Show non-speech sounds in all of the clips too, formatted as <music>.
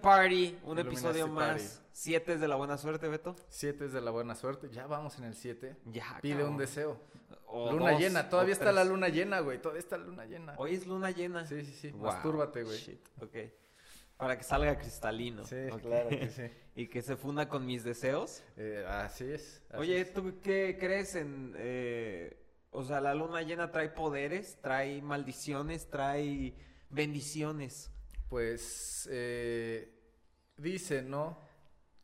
Party, un Illuminati episodio Party. más. Siete es de la buena suerte, Beto. Siete es de la buena suerte. Ya vamos en el siete. Ya, Pide cabrón. un deseo. O luna dos, llena. Todavía está la luna llena, güey. Todavía está la luna llena. Hoy es luna llena. Sí, sí, sí. Wow, Mastúrbate, güey. shit, Ok. Para que salga cristalino. Sí, claro que sí. <laughs> Y que se funda con mis deseos. Eh, así es. así Oye, es. ¿tú qué crees en... eh, o sea, la luna llena trae poderes, trae maldiciones, trae bendiciones. Pues eh, dicen, ¿no?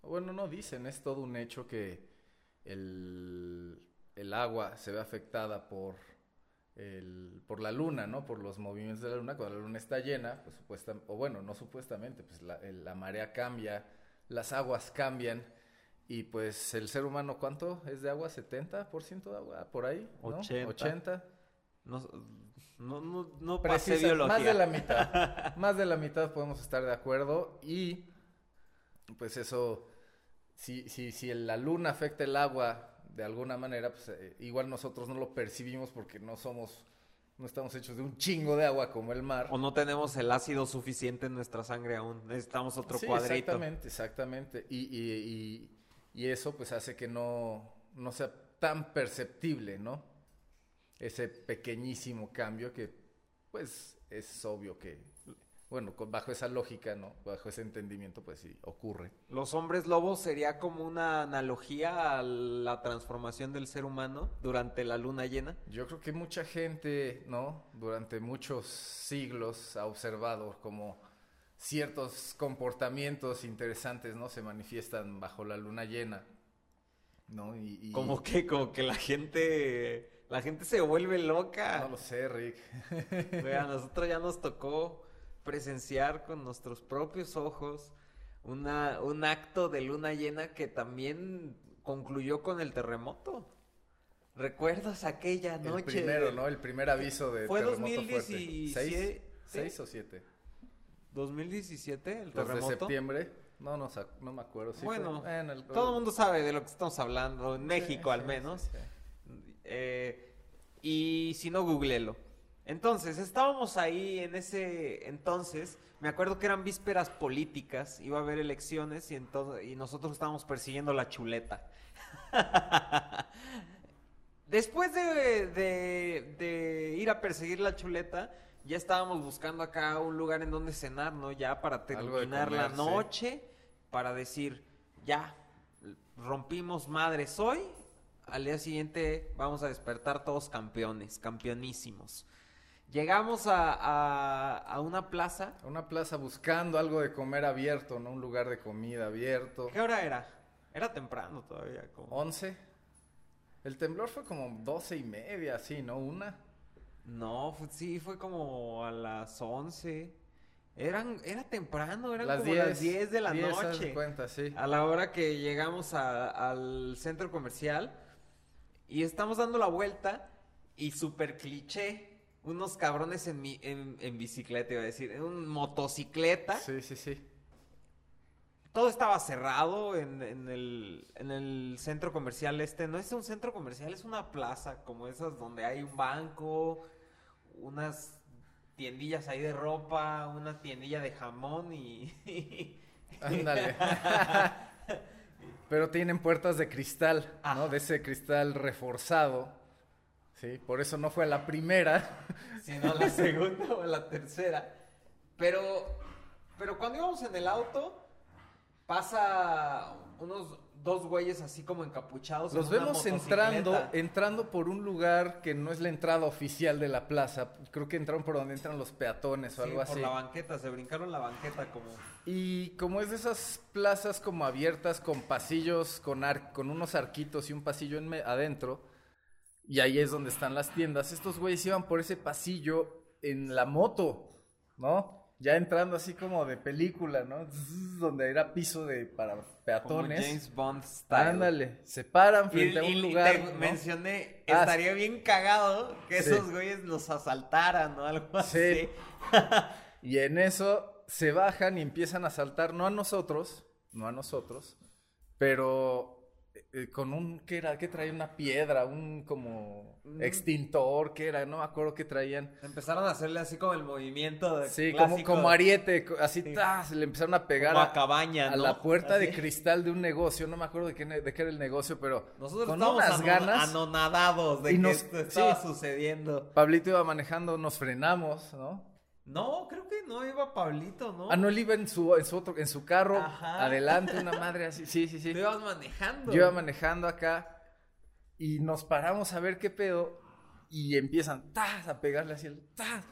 Bueno, no dicen, es todo un hecho que el, el agua se ve afectada por, el, por la luna, ¿no? Por los movimientos de la luna. Cuando la luna está llena, pues supuestamente, o bueno, no supuestamente, pues la, la marea cambia, las aguas cambian. Y pues el ser humano, ¿cuánto es de agua? ¿70% de agua? ¿Por ahí? ¿no? 80. 80. No, no, no, no pasé Precisa- biología. más de la mitad. <laughs> más de la mitad podemos estar de acuerdo. Y pues eso, si, si, si la luna afecta el agua de alguna manera, pues eh, igual nosotros no lo percibimos porque no somos, no estamos hechos de un chingo de agua como el mar. O no tenemos el ácido suficiente en nuestra sangre aún. Necesitamos otro Sí, cuadrito. Exactamente, exactamente. Y, y, y, y eso pues hace que no, no sea tan perceptible, ¿no? Ese pequeñísimo cambio que pues es obvio que, bueno, bajo esa lógica, ¿no? Bajo ese entendimiento pues sí, ocurre. Los hombres lobos sería como una analogía a la transformación del ser humano durante la luna llena. Yo creo que mucha gente, ¿no? Durante muchos siglos ha observado como ciertos comportamientos interesantes, ¿no? Se manifiestan bajo la luna llena, ¿no? Y, y- Como que, como que la gente, la gente se vuelve loca. No lo sé, Rick. <laughs> Güey, a <laughs> nosotros ya nos tocó presenciar con nuestros propios ojos una, un acto de luna llena que también concluyó con el terremoto. ¿Recuerdas aquella El noche? primero, de- ¿no? El primer aviso de Fue terremoto 2017, fuerte. ¿Seis? ¿sí? ¿Seis o siete? 2017, el Los de terremoto. septiembre. No, no, me acuerdo. Sí Bueno, fue- el- Todo el mundo sabe de lo que estamos hablando, en Sí, México al sí, menos. Eh, y si no, googlelo. Entonces, estábamos ahí en ese entonces. Me acuerdo que eran vísperas políticas, iba a haber elecciones y, entonces, y nosotros estábamos persiguiendo la chuleta. <laughs> Después de, de- de ir a perseguir la chuleta, ya estábamos buscando acá un lugar en donde cenar, ¿no? Ya para terminar la sí. noche, para decir, ya, rompimos madres hoy, al día siguiente vamos a despertar todos campeones, campeonísimos. Llegamos a, a- a una plaza. Una plaza buscando algo de comer abierto, ¿no? Un lugar de comida abierto. ¿Qué hora era? Era temprano todavía. Como... ¿Once? El temblor fue como doce y media, así, ¿no? Una. No, fue- sí, fue como a las 11. Eran, era temprano, eran las como diez. las 10 de la 10, haz de noche. cuenta, sí. A la hora que llegamos a- al centro comercial y estamos dando la vuelta y super cliché, unos cabrones en, mi, en, en bicicleta, iba a decir, en un motocicleta. Sí, sí, sí. Todo estaba cerrado en, en el, en el centro comercial este. No es un centro comercial, es una plaza como esas donde hay un banco, unas tiendillas ahí de ropa, una tiendilla de jamón y... <laughs> Ándale. <laughs> Pero tienen puertas de cristal, ¿no? De ese cristal reforzado. Sí, por eso no fue a la primera. <laughs> sino la segunda o la tercera. Pero, pero cuando íbamos en el auto, pasa unos dos güeyes así como encapuchados. en Los vemos entrando, entrando por un lugar que no es la entrada oficial de la plaza. Creo que entraron por donde entran los peatones o Sí, algo por así. la banqueta, se brincaron la banqueta como... Y como es de esas plazas como abiertas con pasillos, con, ar- con unos arquitos y un pasillo en adentro, y ahí es donde están las tiendas, estos güeyes iban por ese pasillo en la moto, ¿no? Ya entrando así como de película, ¿no? Zzz, donde era piso de para Como peatones. James Bond style. Ándale, se paran Y, frente a un y lugar. te ¿no? mencioné, Ah, estaría bien cagado que Sí. esos güeyes los asaltaran o algo Sí. así. <laughs> Y en eso se bajan y empiezan a saltar, no a nosotros, no a nosotros, pero con un, ¿qué era? ¿Qué traía? Una piedra, un como Mm. extintor, ¿qué era? No me acuerdo qué traían. Empezaron a hacerle así como el movimiento de Sí, como, clásico, como ariete, así, Sí. ¡tas! le empezaron a pegar como a, a cabaña, a ¿no? la puerta de cristal de un negocio, no me acuerdo de qué, de qué era el negocio, pero Nosotros con estábamos unas ganas, anonadados de Y que nos- esto estaba sí. sucediendo. Pablito iba manejando, nos frenamos, ¿no? No, creo que no iba Pablito, ¿no? Ah, no, él iba en su, en su, otro, en su carro, Ajá. adelante, una <laughs> madre así, sí, sí, sí. Tú ibas manejando. Yo iba manejando acá y nos paramos a ver qué pedo y empiezan ¡tas! a pegarle así ¡tas!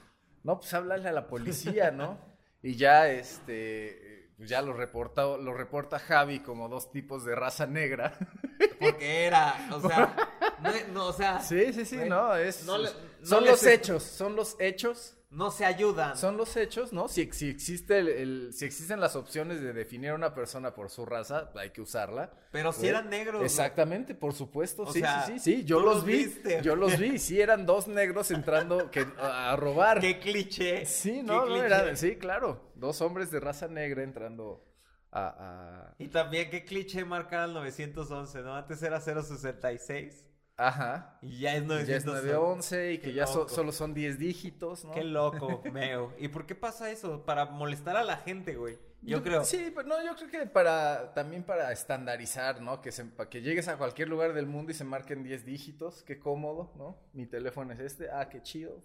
No, pues háblale a la policía, ¿no? <laughs> Y ya este pues ya lo reporta, lo reporta Javi como dos tipos de raza negra. <laughs> Porque era, o sea, no, no, o sea, Sí, sí, sí, no, es no le- son los hechos, son los hechos, no se ayudan. son los hechos, ¿no? Si, si existe el, el- si existen las opciones de definir a una persona por su raza, hay que usarla. Pero si Güey, eran negros. Exactamente, por supuesto, O sí, sea, sí, sí, sí, yo los los vi, viste. yo los vi, <laughs> sí, eran dos negros entrando que, a, robar. Qué cliché. Sí, no, no, era, sí, claro, dos hombres de raza negra entrando a, Y también qué cliché marcar al 911, ¿no? Antes era 066 a- ajá, y ya es ya 911. es 911 y que Qué ya so- solo son 10 dígitos, ¿no? Qué loco, Meo. ¿Y por qué pasa eso? Para molestar a la gente, güey. Yo, creo. Sí, pero no, yo creo que para, también para estandarizar, ¿no? Que, se, para que llegues a cualquier lugar del mundo y se marquen 10 dígitos, qué cómodo, ¿no? Mi teléfono es este, ah, qué chido.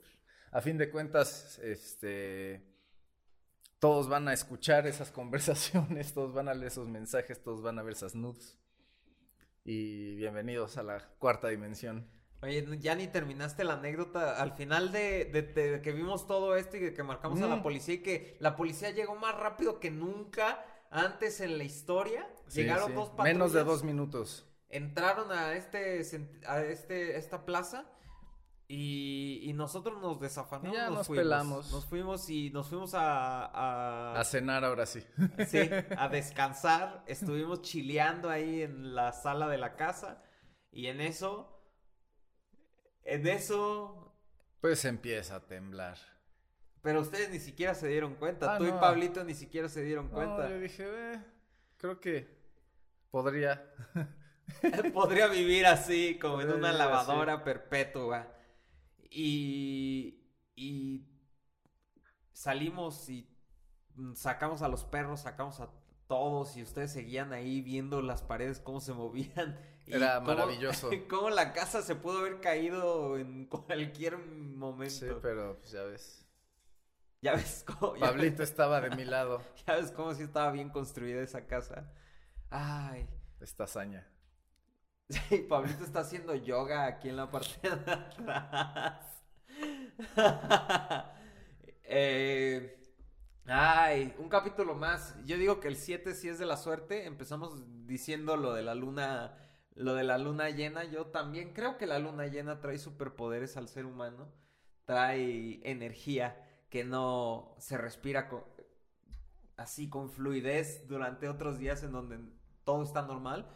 A fin de cuentas, este, todos van a escuchar esas <laughs> conversaciones, todos van a leer esos mensajes, todos van a ver esas nudes. Y bienvenidos a la cuarta dimensión. Oye, ya ni terminaste la anécdota. Al final de, de- de que vimos todo esto y de que marcamos a la policía y que la policía llegó más rápido que nunca antes en la historia. Sí, Llegaron sí. dos patrullas. Menos de dos minutos. entraron a este a este esta plaza y, y nosotros nos desafanamos ya nos fuimos. pelamos. nos fuimos y nos fuimos a, a, A cenar ahora sí. <laughs> sí, a <laughs> descansar estuvimos chileando ahí en la sala de la casa y en eso en eso Pues empieza a temblar. pero ustedes ni siquiera se dieron cuenta Ah, tú y no. Pablito ni siquiera se dieron No, cuenta yo dije, eh, creo que podría. <laughs> Podría vivir así, como en una así. lavadora perpetua. Y, y salimos y sacamos a los perros, sacamos a todos y ustedes seguían ahí viendo las paredes cómo se movían. <laughs> Era cómo- maravilloso. <laughs> Cómo la casa se pudo haber caído en cualquier momento. Sí, pero pues ya ves. Ya ves cómo, ya Pablito estaba de <laughs> mi lado. ya ves cómo sí estaba bien construida esa casa. Ay. Esta hazaña. Sí, Pablito está haciendo yoga aquí en la parte de atrás. <laughs> Eh, ay, un capítulo más. Yo digo que el 7 sí es de la suerte. Empezamos diciendo lo de la luna, lo de la luna llena. Yo también creo que la luna llena trae superpoderes al ser humano. Trae energía que no se respira así con fluidez durante otros días en donde todo está normal.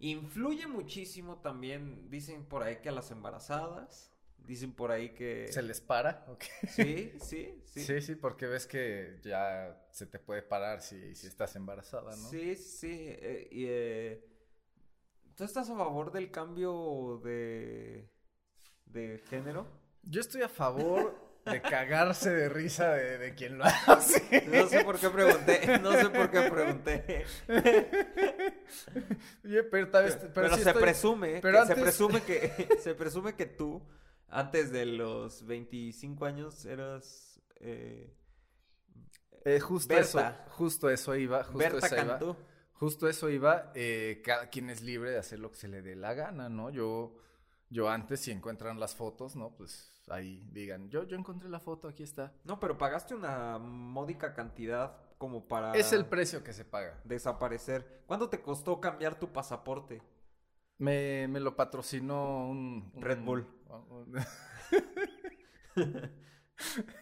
Influye muchísimo también, dicen por ahí que a las embarazadas, dicen por ahí que... ¿Se les para? Ok. Sí, <laughs> sí, sí. Sí. sí, porque ves que ya se te puede parar si, si estás embarazada, ¿no? Sí, sí. eh, y, eh, ¿Tú estás a favor del cambio de, de género? Yo estoy a favor de cagarse de risa de, de quien lo hace. No sé por qué pregunté, no sé por qué pregunté. Oye, pero, tal vez- Pero, pero sí se estoy- presume, pero que- se presume que <laughs> se presume que tú antes de los 25 años eras eh, Eh, justo Berta. eso, justo eso iba, justo Berta eso iba. Cantú. Justo eso iba, eh, cada quien es libre de hacer lo que se le dé la gana, ¿no? Yo, yo antes, si encuentran las fotos, ¿no? Pues ahí digan, yo, yo encontré la foto, aquí está. No, pero pagaste una módica cantidad como para Es el precio que se paga. desaparecer. ¿Cuánto te costó cambiar tu pasaporte? Me, me lo patrocinó un... un- Red Bull. un- <laughs> <laughs>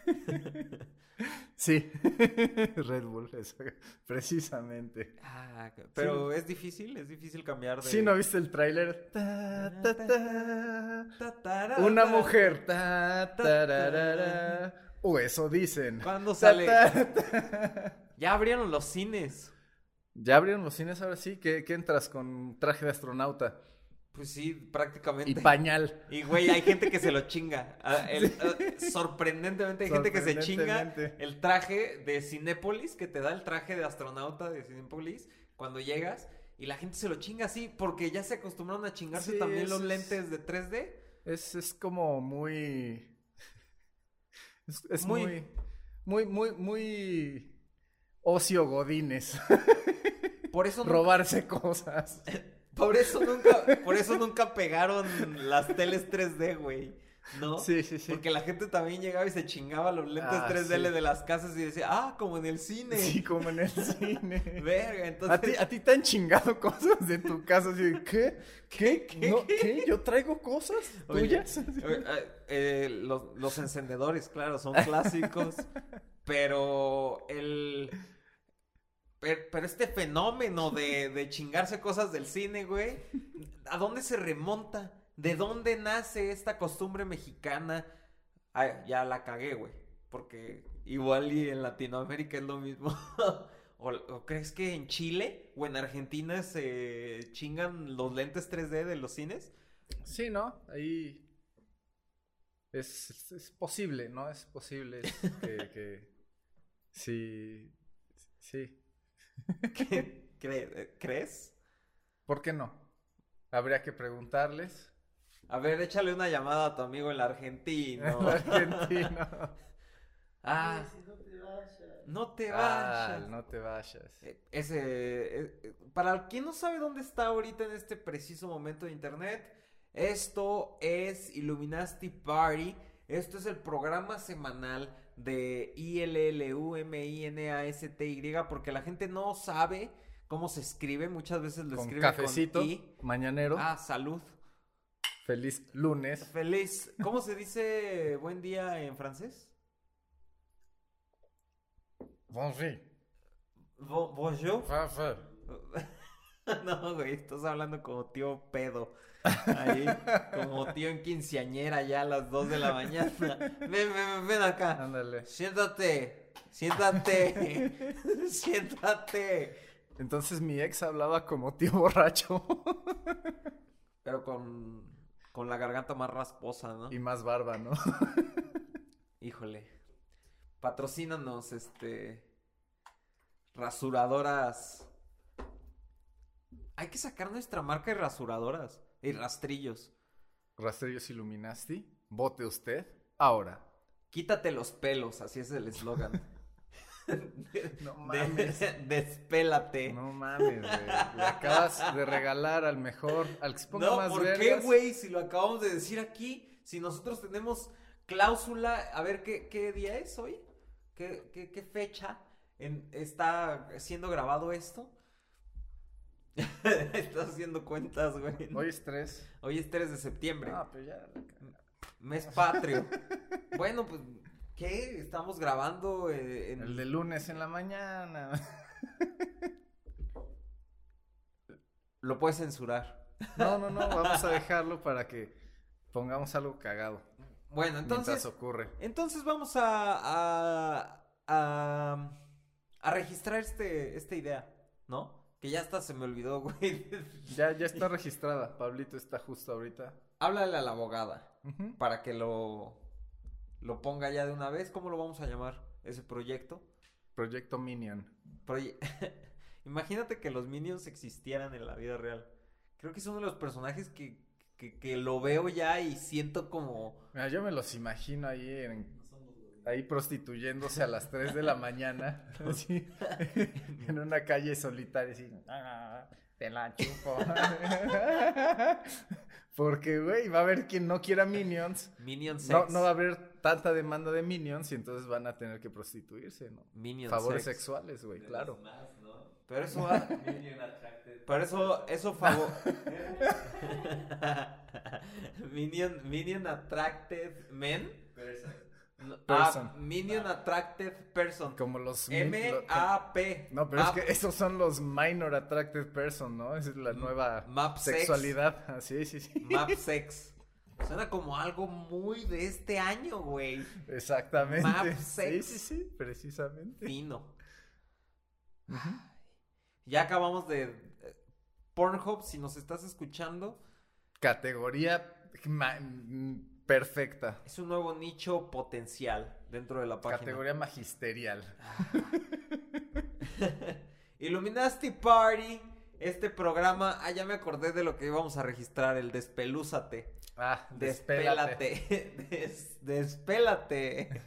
<laughs> sí, <laughs> Red Bull, eso, precisamente. Ah, pero es difícil, es difícil cambiar de Sí, ¿no viste el tráiler? Una mujer. O eso dicen. ¿Cuándo sale? Ya abrieron los cines. ¿Ya abrieron los cines ahora sí? ¿Qué, qué entras con traje de astronauta? Pues sí, prácticamente. Y pañal. Y güey, hay gente que se lo chinga. Sorprendentemente hay gente que se chinga el traje de Cinépolis, que te da el traje de astronauta de Cinépolis cuando llegas. Y la gente se lo chinga así porque ya se acostumbraron a chingarse Sí, también es- los lentes de 3D. Es, es como muy... <laughs> Es, es Muy- muy... Muy, muy, muy... Ocio godines. Por eso, <laughs> Robarse cosas. <laughs> por eso nunca, por eso nunca pegaron las teles 3D, güey. ¿No? Sí, sí, sí. Porque la gente también llegaba y se chingaba los lentes Ah, 3D sí. de las casas y decía, ah, como en el cine. Sí, como en el cine. <laughs> Verga, entonces. ¿A ti, a ti te han chingado cosas de tu casa así ¿qué? ¿Qué? ¿Qué? ¿No? ¿Qué? ¿Yo traigo cosas tuyas? eh, eh, eh, los, los encendedores, claro, son clásicos. <laughs> pero el. Pero, este fenómeno de, chingarse cosas del cine, güey. ¿A dónde se remonta? ¿De dónde nace esta costumbre mexicana? Ya la cagué, güey. Porque igual y en Latinoamérica es lo mismo. <laughs> ¿O, crees que en Chile o en Argentina se chingan los lentes 3D de los cines? Sí, ¿no? Ahí es, posible, ¿no? Es posible que... Sí, sí. <laughs> ¿Qué- cre- ¿Crees? ¿Por qué no? Habría que preguntarles. A ver, échale una llamada a tu amigo el argentino. <laughs> Argentino. <laughs> ah, no te Ah, vayas. no te vayas. Ese, eh, eh, para quien no sabe dónde está ahorita en este preciso momento de internet, esto es Illuminati Party. Esto es el programa semanal de ILLUMINASTY, porque la gente no sabe cómo se escribe. Muchas veces lo Con escribe cafecito, con I. mañanero. Ah, salud. Feliz lunes. Feliz. ¿Cómo se dice buen día en francés? Bonjour. Bo- bonjour. Fa. <laughs> No, güey, estás hablando como tío pedo. Ahí, <laughs> como tío en quinceañera ya a las 2 de la mañana. <laughs> Ven, ven, ven, ven acá. Ándale. Siéntate, siéntate, <laughs> siéntate. Entonces mi ex hablaba como tío borracho Pero con, con la garganta más rasposa, ¿no? y más barba, ¿no? Híjole. Patrocínanos, este. Rasuradoras. Hay que sacar nuestra marca de rasuradoras y rastrillos. Rastrillos Illuminati, vote usted ahora. Quítate los pelos, así es el eslogan. <laughs> No De- mames. despélate. No mames, güey. Le acabas de regalar al mejor, al que se ponga No, más ¿por qué, güey? Si lo acabamos de decir aquí, si nosotros tenemos cláusula, a ver qué, qué día es hoy, qué, qué- qué fecha en- está siendo grabado esto. <laughs> Estás haciendo cuentas, güey. Hoy es tres. Hoy es 3 de septiembre, Ah, pero ya. mes patrio. <laughs> bueno, pues, ¿qué? Estamos grabando eh, en... El de lunes en la mañana. Lo puedes censurar. No, no, no, vamos a dejarlo para que pongamos algo cagado. Bueno, Mientras entonces... ocurre. Entonces vamos a, a, a, a registrar este, esta idea, ¿no? Que ya hasta se me olvidó, <laughs> güey. Ya, ya está registrada. Pablito está justo ahorita. Háblale a la abogada para que lo, lo ponga ya de una vez. ¿Cómo lo vamos a llamar? Ese proyecto. Proyecto Minion. Proye- <laughs> Imagínate que los Minions existieran en la vida real. Creo que es uno de los personajes que, que, que lo veo ya y siento como... Mira, yo me los imagino ahí en, ahí prostituyéndose a las 3 de la mañana, <laughs> así, <laughs> en una calle solitaria, así, "Ah, te la chupo. <laughs> Porque, güey, va a haber quien no quiera minions. Minion sex. No, no va a haber tanta demanda de minions y entonces van a tener que prostituirse, ¿no? Favores sex. sexuales, güey, claro. Pero eso va... Pero eso, eso favor... Minion, Minion Attracted Men. No, Person. Minion Attracted Person. Como los... M-A-P. No, pero es que esos son los minor attracted person, ¿no? Esa es la nueva Map sex. sexualidad. <laughs> Ah, sí, sí, sí. Map Sex. Suena como algo muy de este año, güey. Exactamente. Map Sí, sex. sí, sí, precisamente. Fino. Ya acabamos de... eh, Pornhub, si nos estás escuchando, Categoría perfecta. es un nuevo nicho potencial dentro de la página. Categoría magisterial. <laughs> Illuminati Party, este programa, ah, ya me acordé de lo que íbamos a registrar, el Despelúzate. Ah, despélate. Despélate. <laughs> Des- despélate.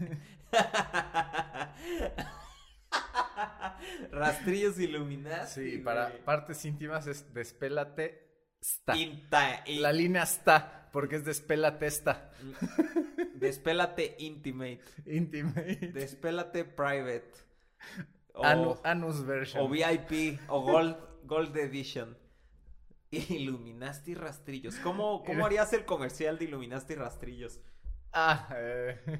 <laughs> Rastrillos Illuminati. Sí, para partes íntimas es despélate está. Inta- in- La línea está, porque es despélate está. <laughs> Despélate Intimate. Intimate. Despélate Private. O, Anu- anus version. o VIP. O Gold, Gold Edition. Illuminasti Rastrillos. ¿Cómo, ¿Cómo harías el comercial de Illuminasti Rastrillos? Ah, eh,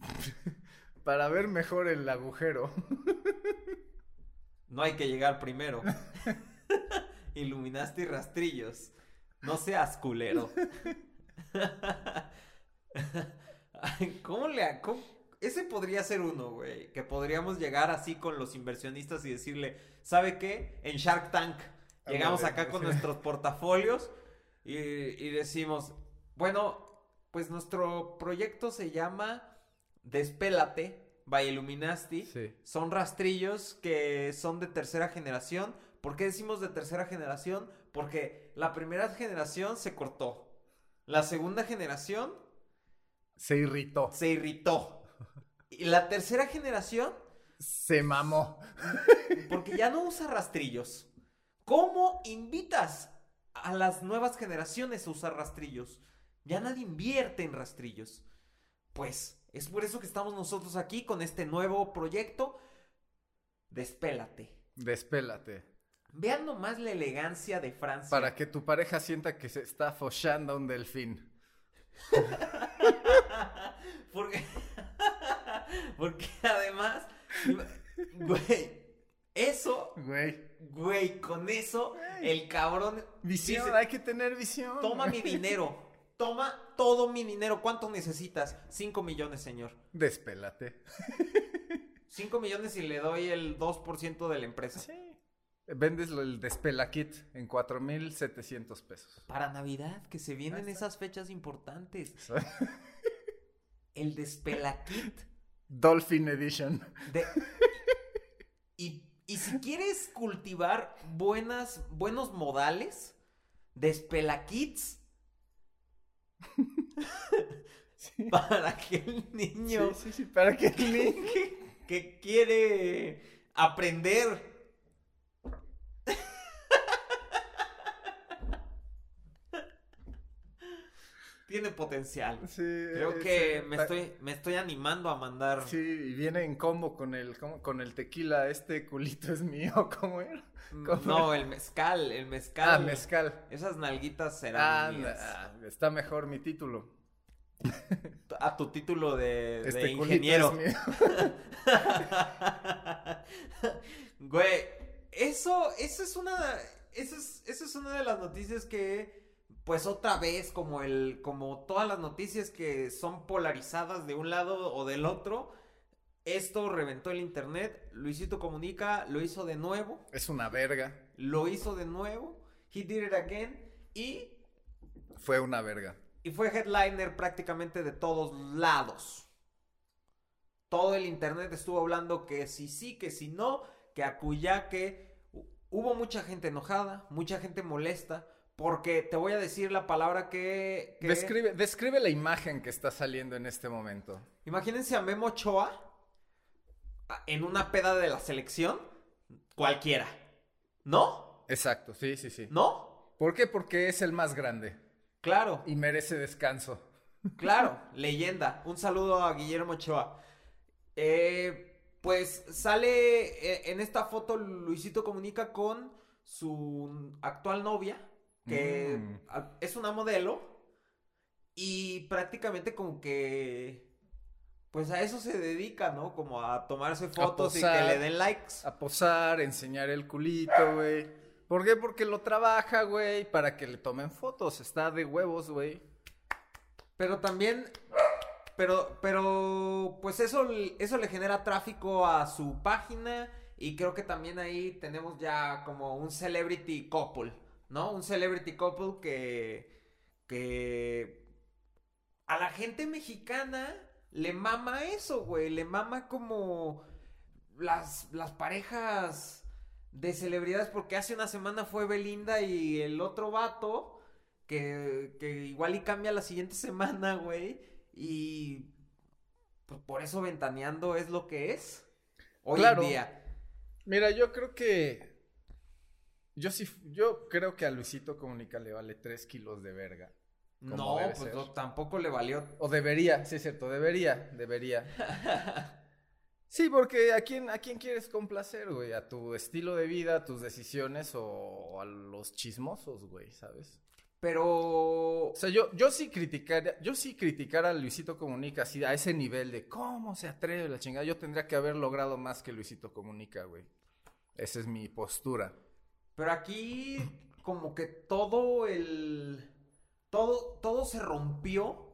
<laughs> para ver mejor el agujero. No hay que llegar primero. <laughs> Illuminasti Rastrillos. No seas culero. ¿Cómo le... cómo- Ese podría ser uno, güey. Que podríamos llegar así con los inversionistas y decirle, ¿sabe qué? En Shark Tank. Llegamos acá con nuestros portafolios y, y decimos, bueno, pues nuestro proyecto se llama Despélate by Illuminati. Sí. Son rastrillos que son de tercera generación. ¿Por qué decimos de tercera generación? Porque la primera generación se cortó. La segunda generación Se irritó. se irritó. Y la tercera generación, Se mamó. porque ya no usa rastrillos. ¿Cómo invitas a las nuevas generaciones a usar rastrillos? Ya nadie invierte en rastrillos. Pues es por eso que estamos nosotros aquí con este nuevo proyecto. Despélate. Despélate. Vean nomás la elegancia de Francia. Para que tu pareja sienta que se está follando a un delfín. <laughs> Porque, <laughs> porque además, güey, eso, Güey. güey, con eso, el cabrón Visión, dice, hay que tener visión. toma mi <laughs> dinero, toma todo mi dinero, ¿cuánto necesitas? Cinco millones, señor. Despélate. Cinco millones y le doy el 2% de la empresa. Sí. Vendes el Despela Kit en 4,700 pesos. Para Navidad, que se vienen esas fechas importantes. <laughs> El despelaquit Dolphin Edition. De- y, y si quieres cultivar buenas, buenos modales, despelaquits Sí. para aquel niño Sí, sí, sí, para que el niño- que, que quiere aprender. Tiene potencial. Sí, Creo eh, que sí, me estoy, me estoy animando a mandar. Sí, y viene en combo con el, con el tequila. Este culito es mío, <laughs> ¿cómo era? ¿Cómo No, el mezcal, el mezcal. Ah, mezcal. Esas nalguitas serán Ah, mías. ah, está mejor mi título. A tu título de, Este ingeniero. es mío. <laughs> Güey, eso, eso es una. Eso es, eso es una de las noticias que. Pues otra vez, como el. como todas las noticias que son polarizadas de un lado o del otro. Esto reventó el internet. Luisito Comunica lo hizo de nuevo. Es una verga. Lo hizo de nuevo. He did it again. Y Fue una verga. Y fue headliner prácticamente de todos lados. Todo el internet estuvo hablando que si sí, que si no, que acuya, que hu- hubo mucha gente enojada, mucha gente molesta, porque te voy a decir la palabra que... que- Describe, describe la imagen que está saliendo en este momento. Imagínense a Memo Ochoa en una peda de la selección, cualquiera. ¿No? Exacto, sí, sí, sí. ¿No? ¿Por qué? Porque es el más grande Claro. y merece descanso. Claro, <laughs> leyenda. Un saludo a Guillermo Ochoa. Eh, pues sale eh, en esta foto Luisito comunica con su actual novia, que Mm. es una modelo, y prácticamente como que, pues a eso se dedica, ¿no? Como a tomarse fotos y que le den likes. A posar, enseñar el culito, güey. ¿Por qué? Porque lo trabaja, güey, para que le tomen fotos. Está de huevos, güey. Pero también, pero, pero, pues eso, eso le genera tráfico a su página y creo que también ahí tenemos ya como un celebrity couple, ¿no? Un celebrity couple que, que a la gente mexicana le mama eso, güey, le mama como las, las parejas de celebridades porque hace una semana fue Belinda y el otro vato que, que igual y cambia la siguiente <laughs> semana, güey, y pues por eso ventaneando es lo que es hoy Claro. en día. Mira, yo creo que. Yo sí, yo creo que a Luisito Comunica le vale 3 kilos de verga. No, pues no, tampoco le valió. O debería, sí es cierto, debería, debería. <laughs> Sí, porque ¿a quién, a quién quieres complacer, güey? ¿A tu estilo de vida, a tus decisiones o a los chismosos, güey, sabes? Pero O sea, yo, yo sí criticaría, yo sí criticara a Luisito Comunica así a ese nivel de cómo se atreve la chingada. Yo tendría que haber logrado más que Luisito Comunica, güey. Esa es mi postura. Pero aquí como que todo el todo todo se rompió.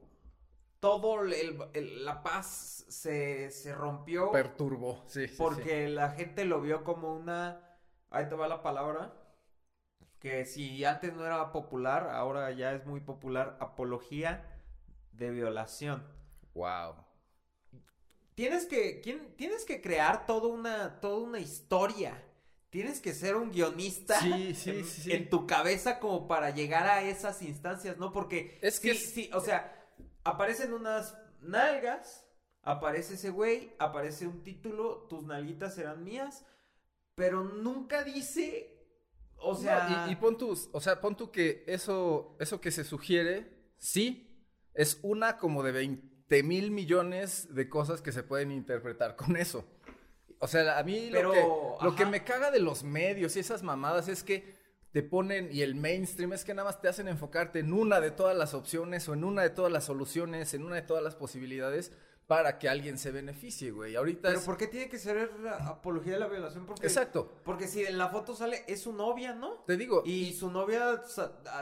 Todo el- el- la paz se, se rompió Perturbó, sí. sí, sí. porque la gente lo vio como una ahí te va la palabra que si antes no era popular, ahora ya es muy popular apología de violación. Wow. Tienes que, ¿quién- tienes que crear toda una, toda una historia. Tienes que ser un guionista Sí, <laughs> sí, en, sí, sí. en tu cabeza como para llegar a esas instancias, ¿no? Porque Es que sí, es- sí, o sea, aparecen unas nalgas, aparece ese güey, aparece un título, tus nalguitas serán mías, pero nunca dice, o sea, No, y, y pon tú, o sea, pon tú que eso, eso que se sugiere, sí, es una como de 20 mil millones de cosas que se pueden interpretar con eso. O sea, a mí Pero, lo, que, lo que me caga de los medios y esas mamadas es que te ponen, y el mainstream es que nada más te hacen enfocarte en una de todas las opciones o en una de todas las soluciones, en una de todas las posibilidades para que alguien se beneficie, güey. Ahorita pero es... ¿por qué tiene que ser apología de la violación? Porque, Exacto. Porque si en la foto sale, es su novia, ¿no? Te digo, Y su novia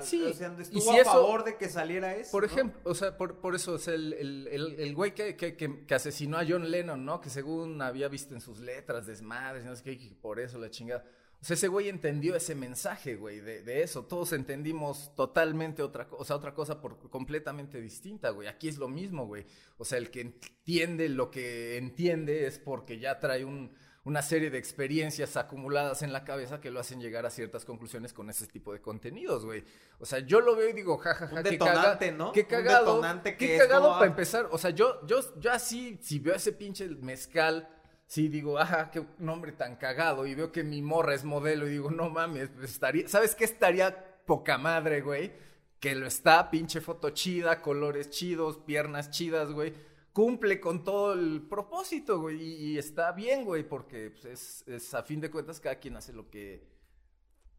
Sí, o sea, y estuvo si a eso- favor de que saliera eso. Por ¿no? ejemplo, o sea, por, por eso, o sea, el, el, el, el güey que, que, que, que asesinó a John Lennon, ¿no? Que según había visto en sus letras desmadres, no sé qué, y por eso la chingada. O sea, ese güey entendió ese mensaje, güey, de, de eso. Todos entendimos totalmente otra cosa, o sea, otra cosa por, completamente distinta, güey. Aquí es lo mismo, güey. O sea, el que entiende lo que entiende es porque ya trae un, una serie de experiencias acumuladas en la cabeza que lo hacen llegar a ciertas conclusiones con ese tipo de contenidos, güey. O sea, yo lo veo y digo, jajaja, Un qué detonante, caga- ¿no? Qué Un cagado. detonante que qué es cagado como, para ah, empezar. O sea, yo, yo, yo así, si veo ese pinche mezcal, sí digo, ajá, qué nombre tan cagado. Y veo que mi morra es modelo y digo, no mames, pues estaría, ¿sabes qué estaría poca madre, güey? Que lo está, pinche foto chida, colores chidos, piernas chidas, güey. Cumple con todo el propósito, güey. Y, está bien, güey, porque pues, es, a fin de cuentas cada quien hace lo que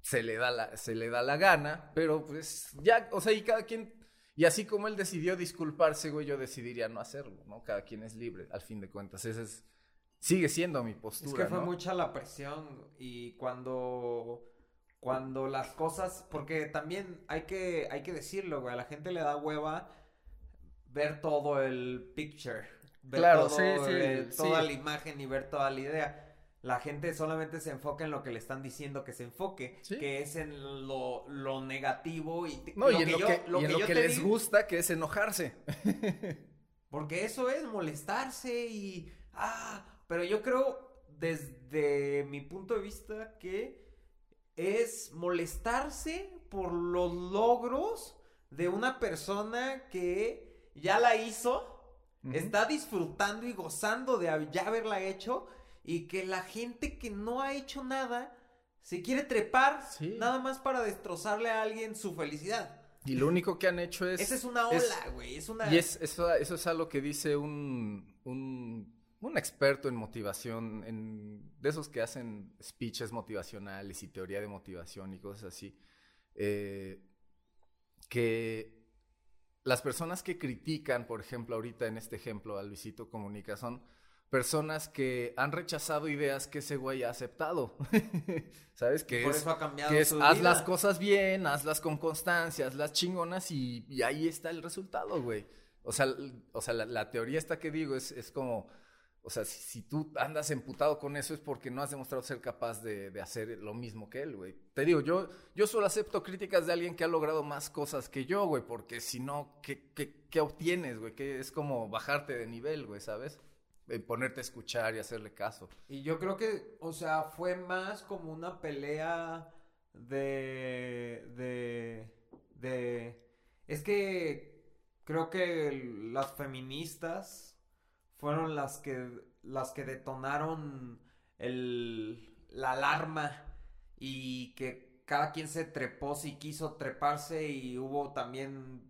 se le da la, se le da la gana, pero pues ya, o sea, y cada quien, y así como él decidió disculparse, güey, yo decidiría no hacerlo, ¿no? Cada quien es libre, al fin de cuentas, esa es, sigue siendo mi postura, Es que fue ¿no? mucha la presión y cuando cuando las cosas, porque también hay que hay que decirlo, güey, a la gente le da hueva ver todo el picture, ver Claro, todo, sí, sí, sí. toda la imagen y ver toda la idea. La gente solamente se enfoca en lo que le están diciendo que se enfoque, que es en lo, lo negativo y No, y en lo yo- que, y en lo que les digo- gusta, que es enojarse. <laughs> Porque eso es molestarse y... Ah, pero yo creo desde mi punto de vista que es molestarse por los logros de una persona que ya la hizo, está disfrutando y gozando de ya haberla hecho y que la gente que no ha hecho nada se quiere trepar Sí. nada más para destrozarle a alguien su felicidad. Y lo único que han hecho es... Esa es una ola, güey, es una... Y es, eso, eso es algo que dice un, un, un experto en motivación, en, de esos que hacen speeches motivacionales y teoría de motivación y cosas así, eh, que las personas que critican, por ejemplo, ahorita en este ejemplo a Luisito Comunica, son personas que han rechazado ideas que ese güey ha aceptado. <laughs> ¿Sabes? Que por es, eso ha cambiado que es su haz vida. las cosas bien, hazlas con constancia, hazlas chingonas y, y ahí está el resultado, güey. O sea, o sea la, la teoría esta que digo es, es como o sea, si, tú andas emputado con eso es porque no has demostrado ser capaz de, de hacer lo mismo que él, güey. Te digo, yo, yo solo acepto críticas de alguien que ha logrado más cosas que yo, güey, porque si no, ¿qué, qué, qué obtienes, güey? Que es como bajarte de nivel, güey, ¿sabes? ponerte a escuchar y hacerle caso. Y yo creo que, o sea, fue más como una pelea de, de, de, es que creo que las feministas fueron las que, las que detonaron el, la alarma y que cada quien se trepó si quiso treparse y hubo también,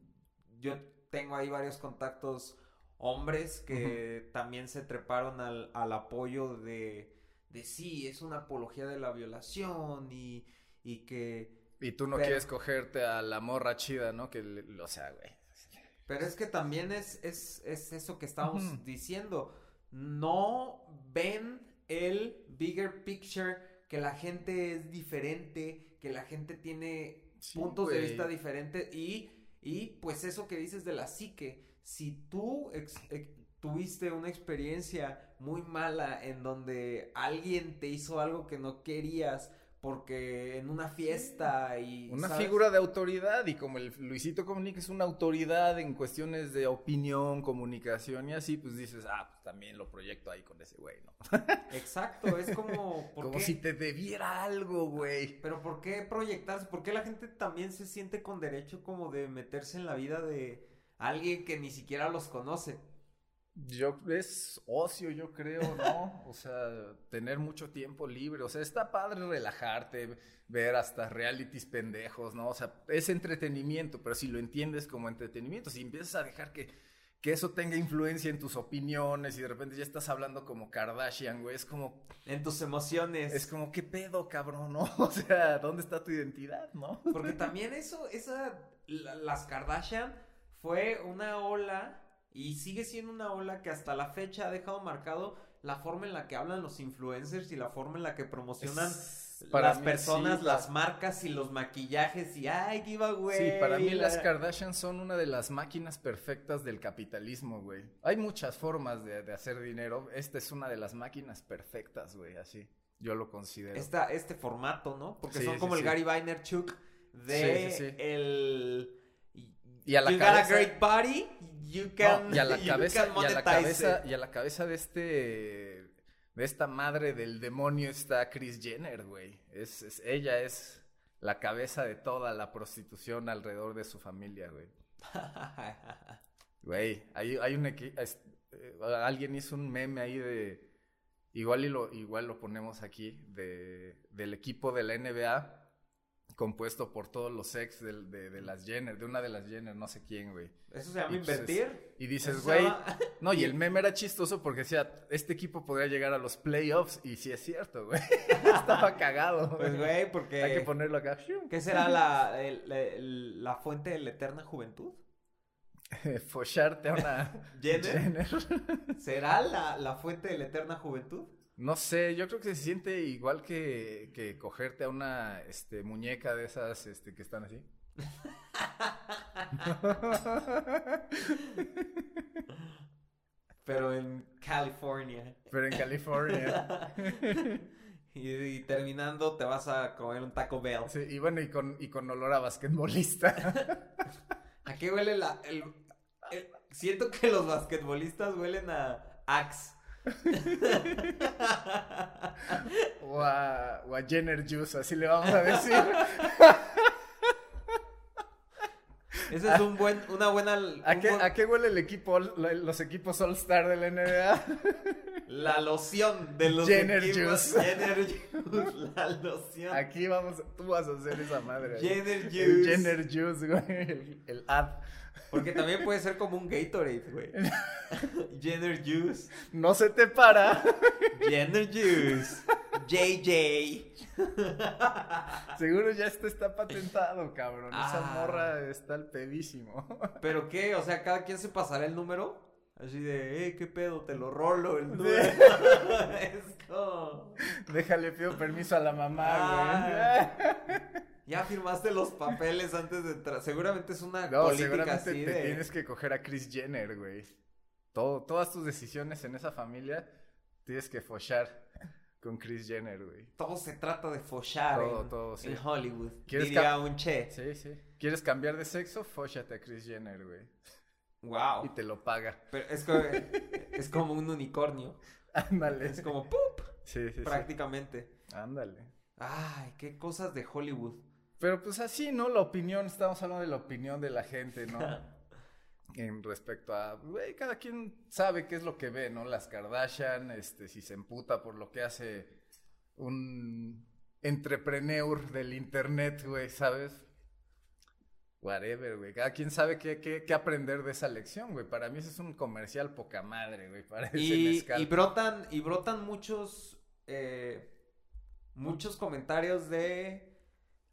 yo tengo ahí varios contactos hombres que también se treparon al, al apoyo de, de sí, es una apología de la violación y, y que... Y tú no quieres cogerte a la morra chida, ¿no? Que, o sea, güey. Pero es que también es, es, es eso que estamos diciendo. No ven el bigger picture, que la gente es diferente, que la gente tiene puntos de vista diferentes y, y pues eso que dices de la psique. Si tú tuviste una experiencia muy mala en donde alguien te hizo algo que no querías porque en una fiesta y una figura de autoridad y como el Luisito Comunica es una autoridad en cuestiones de opinión, comunicación y así, pues dices, ah, pues también lo proyecto ahí con ese güey, ¿no? <laughs> Exacto, es como como si te debiera algo, güey. Pero ¿por qué proyectarse? ¿Por qué la gente también se siente con derecho como de meterse en la vida de alguien que ni siquiera los conoce. Yo, es ocio, yo creo, ¿no? O sea, tener mucho tiempo libre. O sea, está padre relajarte, ver hasta realities pendejos, ¿no? O sea, es entretenimiento, pero si lo entiendes como entretenimiento, si empiezas a dejar que, que eso tenga influencia en tus opiniones y de repente ya estás hablando como Kardashian, güey, es como... En tus emociones. Es como, ¿qué pedo, cabrón, no? <laughs> O sea, ¿dónde está tu identidad, no? Porque también eso, esa, las Kardashian fue una ola y sigue siendo una ola que hasta la fecha ha dejado marcado la forma en la que hablan los influencers y la forma en la que promocionan para las personas, las marcas y los maquillajes y ay, giveaway. Sí, para mí las Kardashian son una de las máquinas perfectas del capitalismo, güey. Hay muchas formas de, hacer dinero. Esta es una de las máquinas perfectas, güey, así. Yo lo considero. Esta, este formato, ¿no? Porque son como el Gary Vaynerchuk de el y a la you cabeza, got a great body, you can, y a la <laughs> cabeza, y a la cabeza, y a la cabeza de este, de esta madre del demonio está Chris Jenner, güey. Es, ella es la cabeza de toda la prostitución alrededor de su familia, güey. <laughs> Güey, hay, hay un eh, alguien hizo un meme ahí de igual y lo igual lo ponemos aquí de del equipo de la NBA compuesto por todos los ex de, de, las Jenner, de una de las Jenner, no sé quién, güey. ¿Eso se llama pues invertir? y dices, güey, <laughs> no, y el meme era chistoso porque decía, este equipo podría llegar a los playoffs, y sí es cierto, güey. <laughs> Estaba cagado. Pues, güey, porque... Hay que ponerlo acá. ¿Qué será la, la fuente de la eterna juventud? <laughs> Focharte a una Jenner. ¿Será la, la fuente de la eterna juventud? No sé, yo creo que se siente igual que, que cogerte a una este, muñeca de esas este, que están así. <laughs> Pero en California. Pero en California. <laughs> y, terminando te vas a comer un Taco Bell. Sí, y bueno, y con, y con olor a basquetbolista. <laughs> ¿A qué huele la...? siento que los basquetbolistas huelen a Axe. O, a, Jenner Juice, así le vamos a decir. Esa es un buen, una buena. ¿A, qué, ¿A qué huele el equipo, los equipos All Star de la NBA? La loción de los Jenner Juice. Jenner Juice, la loción. Aquí vamos, tú vas a hacer esa madre. Jenner Juice. Jenner Juice, güey. el ad. Porque también puede ser como un Gatorade, güey. <laughs> Jenner Juice. No se te para. Jenner Juice. JJ. <laughs> Seguro ya esto está patentado, cabrón. Esa ah. morra está al pedísimo. ¿Pero qué? O sea, ¿cada quien se pasará el número? Así de, eh, ¿qué pedo? Te lo rolo el número. <laughs> es como... Déjale, pido permiso a la mamá, güey. Ah. Ya firmaste los papeles antes de entrar. Seguramente es una no, política seguramente te tienes que coger a Chris Jenner, güey. todo, todas tus decisiones en esa familia tienes que fochar con Chris Jenner, güey. Todo se trata de fochar Todo, en, todo, sí. en Hollywood. ¿Quieres Diría un che. Sí, sí. ¿Quieres cambiar de sexo? Fóchate a Chris Jenner, güey. Wow. Y te lo paga. Pero es, co- <laughs> es como un unicornio. Ándale. Es como ¡pup! Sí, sí, sí. prácticamente. Ándale. Ay, qué cosas de Hollywood. Pero pues así, ¿no? La opinión, estamos hablando de la opinión de la gente, ¿no? <laughs> en respecto a, güey, cada quien sabe qué es lo que ve, ¿no? Las Kardashian, este, si se emputa por lo que hace un entrepreneur del internet, güey, ¿sabes? Whatever, güey. Cada quien sabe qué, qué, qué aprender de esa lección, güey. Para mí ese es un comercial poca madre, güey. <laughs> Para ese Y, mezcal. y brotan, y brotan muchos, eh, muchos comentarios de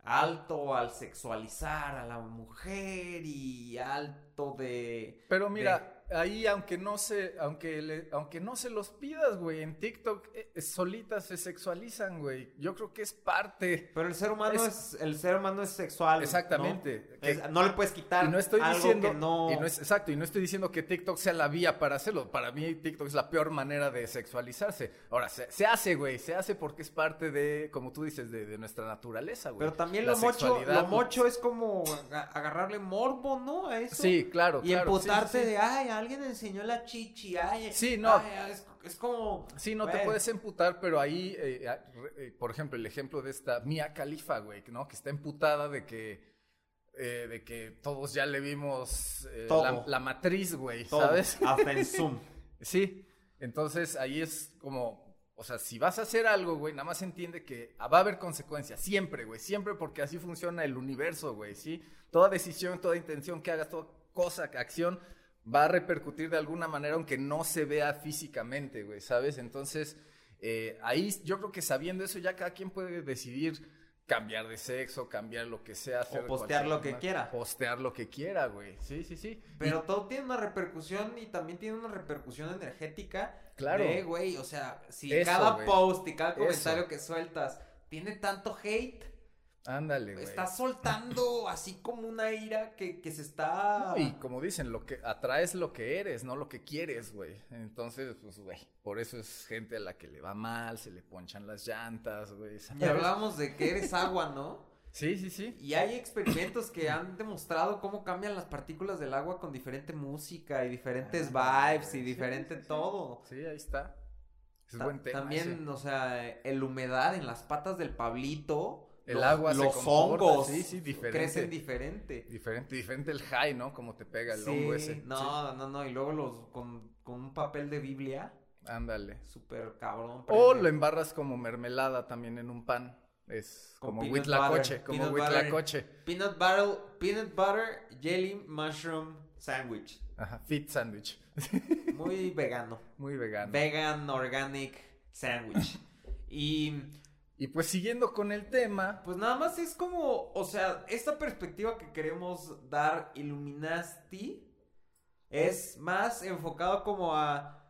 alto al sexualizar a la mujer y alto de... Pero mira, ahí aunque no se, aunque le- aunque no se los pidas, güey, en TikTok eh, solitas se sexualizan, güey. Yo creo que es parte. Pero el ser humano Es- es, el ser humano es sexual. ¿no? Exactamente. Es- no le puedes quitar Y no estoy algo diciendo, que no... y no es, exacto, y no estoy diciendo que TikTok sea la vía para hacerlo. Para mí TikTok es la peor manera de sexualizarse. Ahora, se, se hace, güey, se hace porque es parte de, como tú dices, de, de nuestra naturaleza, güey. Pero también La lo mocho, lo mocho es como aga- agarrarle morbo, ¿no? A eso. Sí, claro, Y claro. sí, sí. de, ay, alguien enseñó la chichi, ay. Sí, no. ay, es, es como. Sí, no te puedes emputar, pero ahí, eh, eh, por ejemplo, el ejemplo de esta Mia Khalifa, güey, ¿no? Que está emputada de que, eh, de que todos ya le vimos eh, Todo. la, la matriz, güey, todo, ¿sabes? <laughs> Hasta en Zoom. <laughs> Sí, entonces ahí es como, o sea, si vas a hacer algo, güey, nada más entiende que va a haber consecuencias, siempre, güey, siempre porque así funciona el universo, güey, ¿sí? Toda decisión, toda intención que hagas, toda cosa, acción, va a repercutir de alguna manera aunque no se vea físicamente, güey, ¿sabes? Entonces, eh, ahí yo creo que sabiendo eso ya cada quien puede decidir cambiar de sexo, cambiar lo que sea, hacer postear lo que quiera. Postear lo que quiera, güey. Sí, sí, sí. Pero todo tiene una repercusión y también tiene una repercusión energética. Claro. De, güey, o sea, si Eso, cada post y cada Eso. comentario que sueltas tiene tanto hate, Ándale, güey. estás soltando <laughs> así como una ira que, que se está. No, y como dicen, lo que atraes lo que eres, no lo que quieres, güey. Entonces, pues, güey, por eso es gente a la que le va mal, se le ponchan las llantas, güey. Y hablamos de que eres agua, ¿no? <laughs> Sí, sí, sí. Y hay experimentos que han demostrado cómo cambian las partículas del agua con diferente música y diferentes Ah, vibes y diferente sí, sí. todo. Sí, ahí está. Es Ta- buen tema. También, ese. o sea, el humedad en las patas del Pablito. El los- agua se los hongos sí, sí, diferente. crecen diferente. Diferente, diferente el high, ¿no? Como te pega el Sí, hongo ese. no, no, no, y luego los con, con un papel de Biblia, ándale. súper cabrón. O lo embarras como mermelada también en un pan. Es como huitlacoche, como huitlacoche. Peanut butter, peanut butter, jelly, mushroom, sandwich. Ajá, fit sandwich. Muy vegano. Muy vegano. Vegan Organic Sandwich. <laughs> Y y pues siguiendo con el tema, pues nada más es como, o sea, esta perspectiva que queremos dar Illuminati es más enfocado como a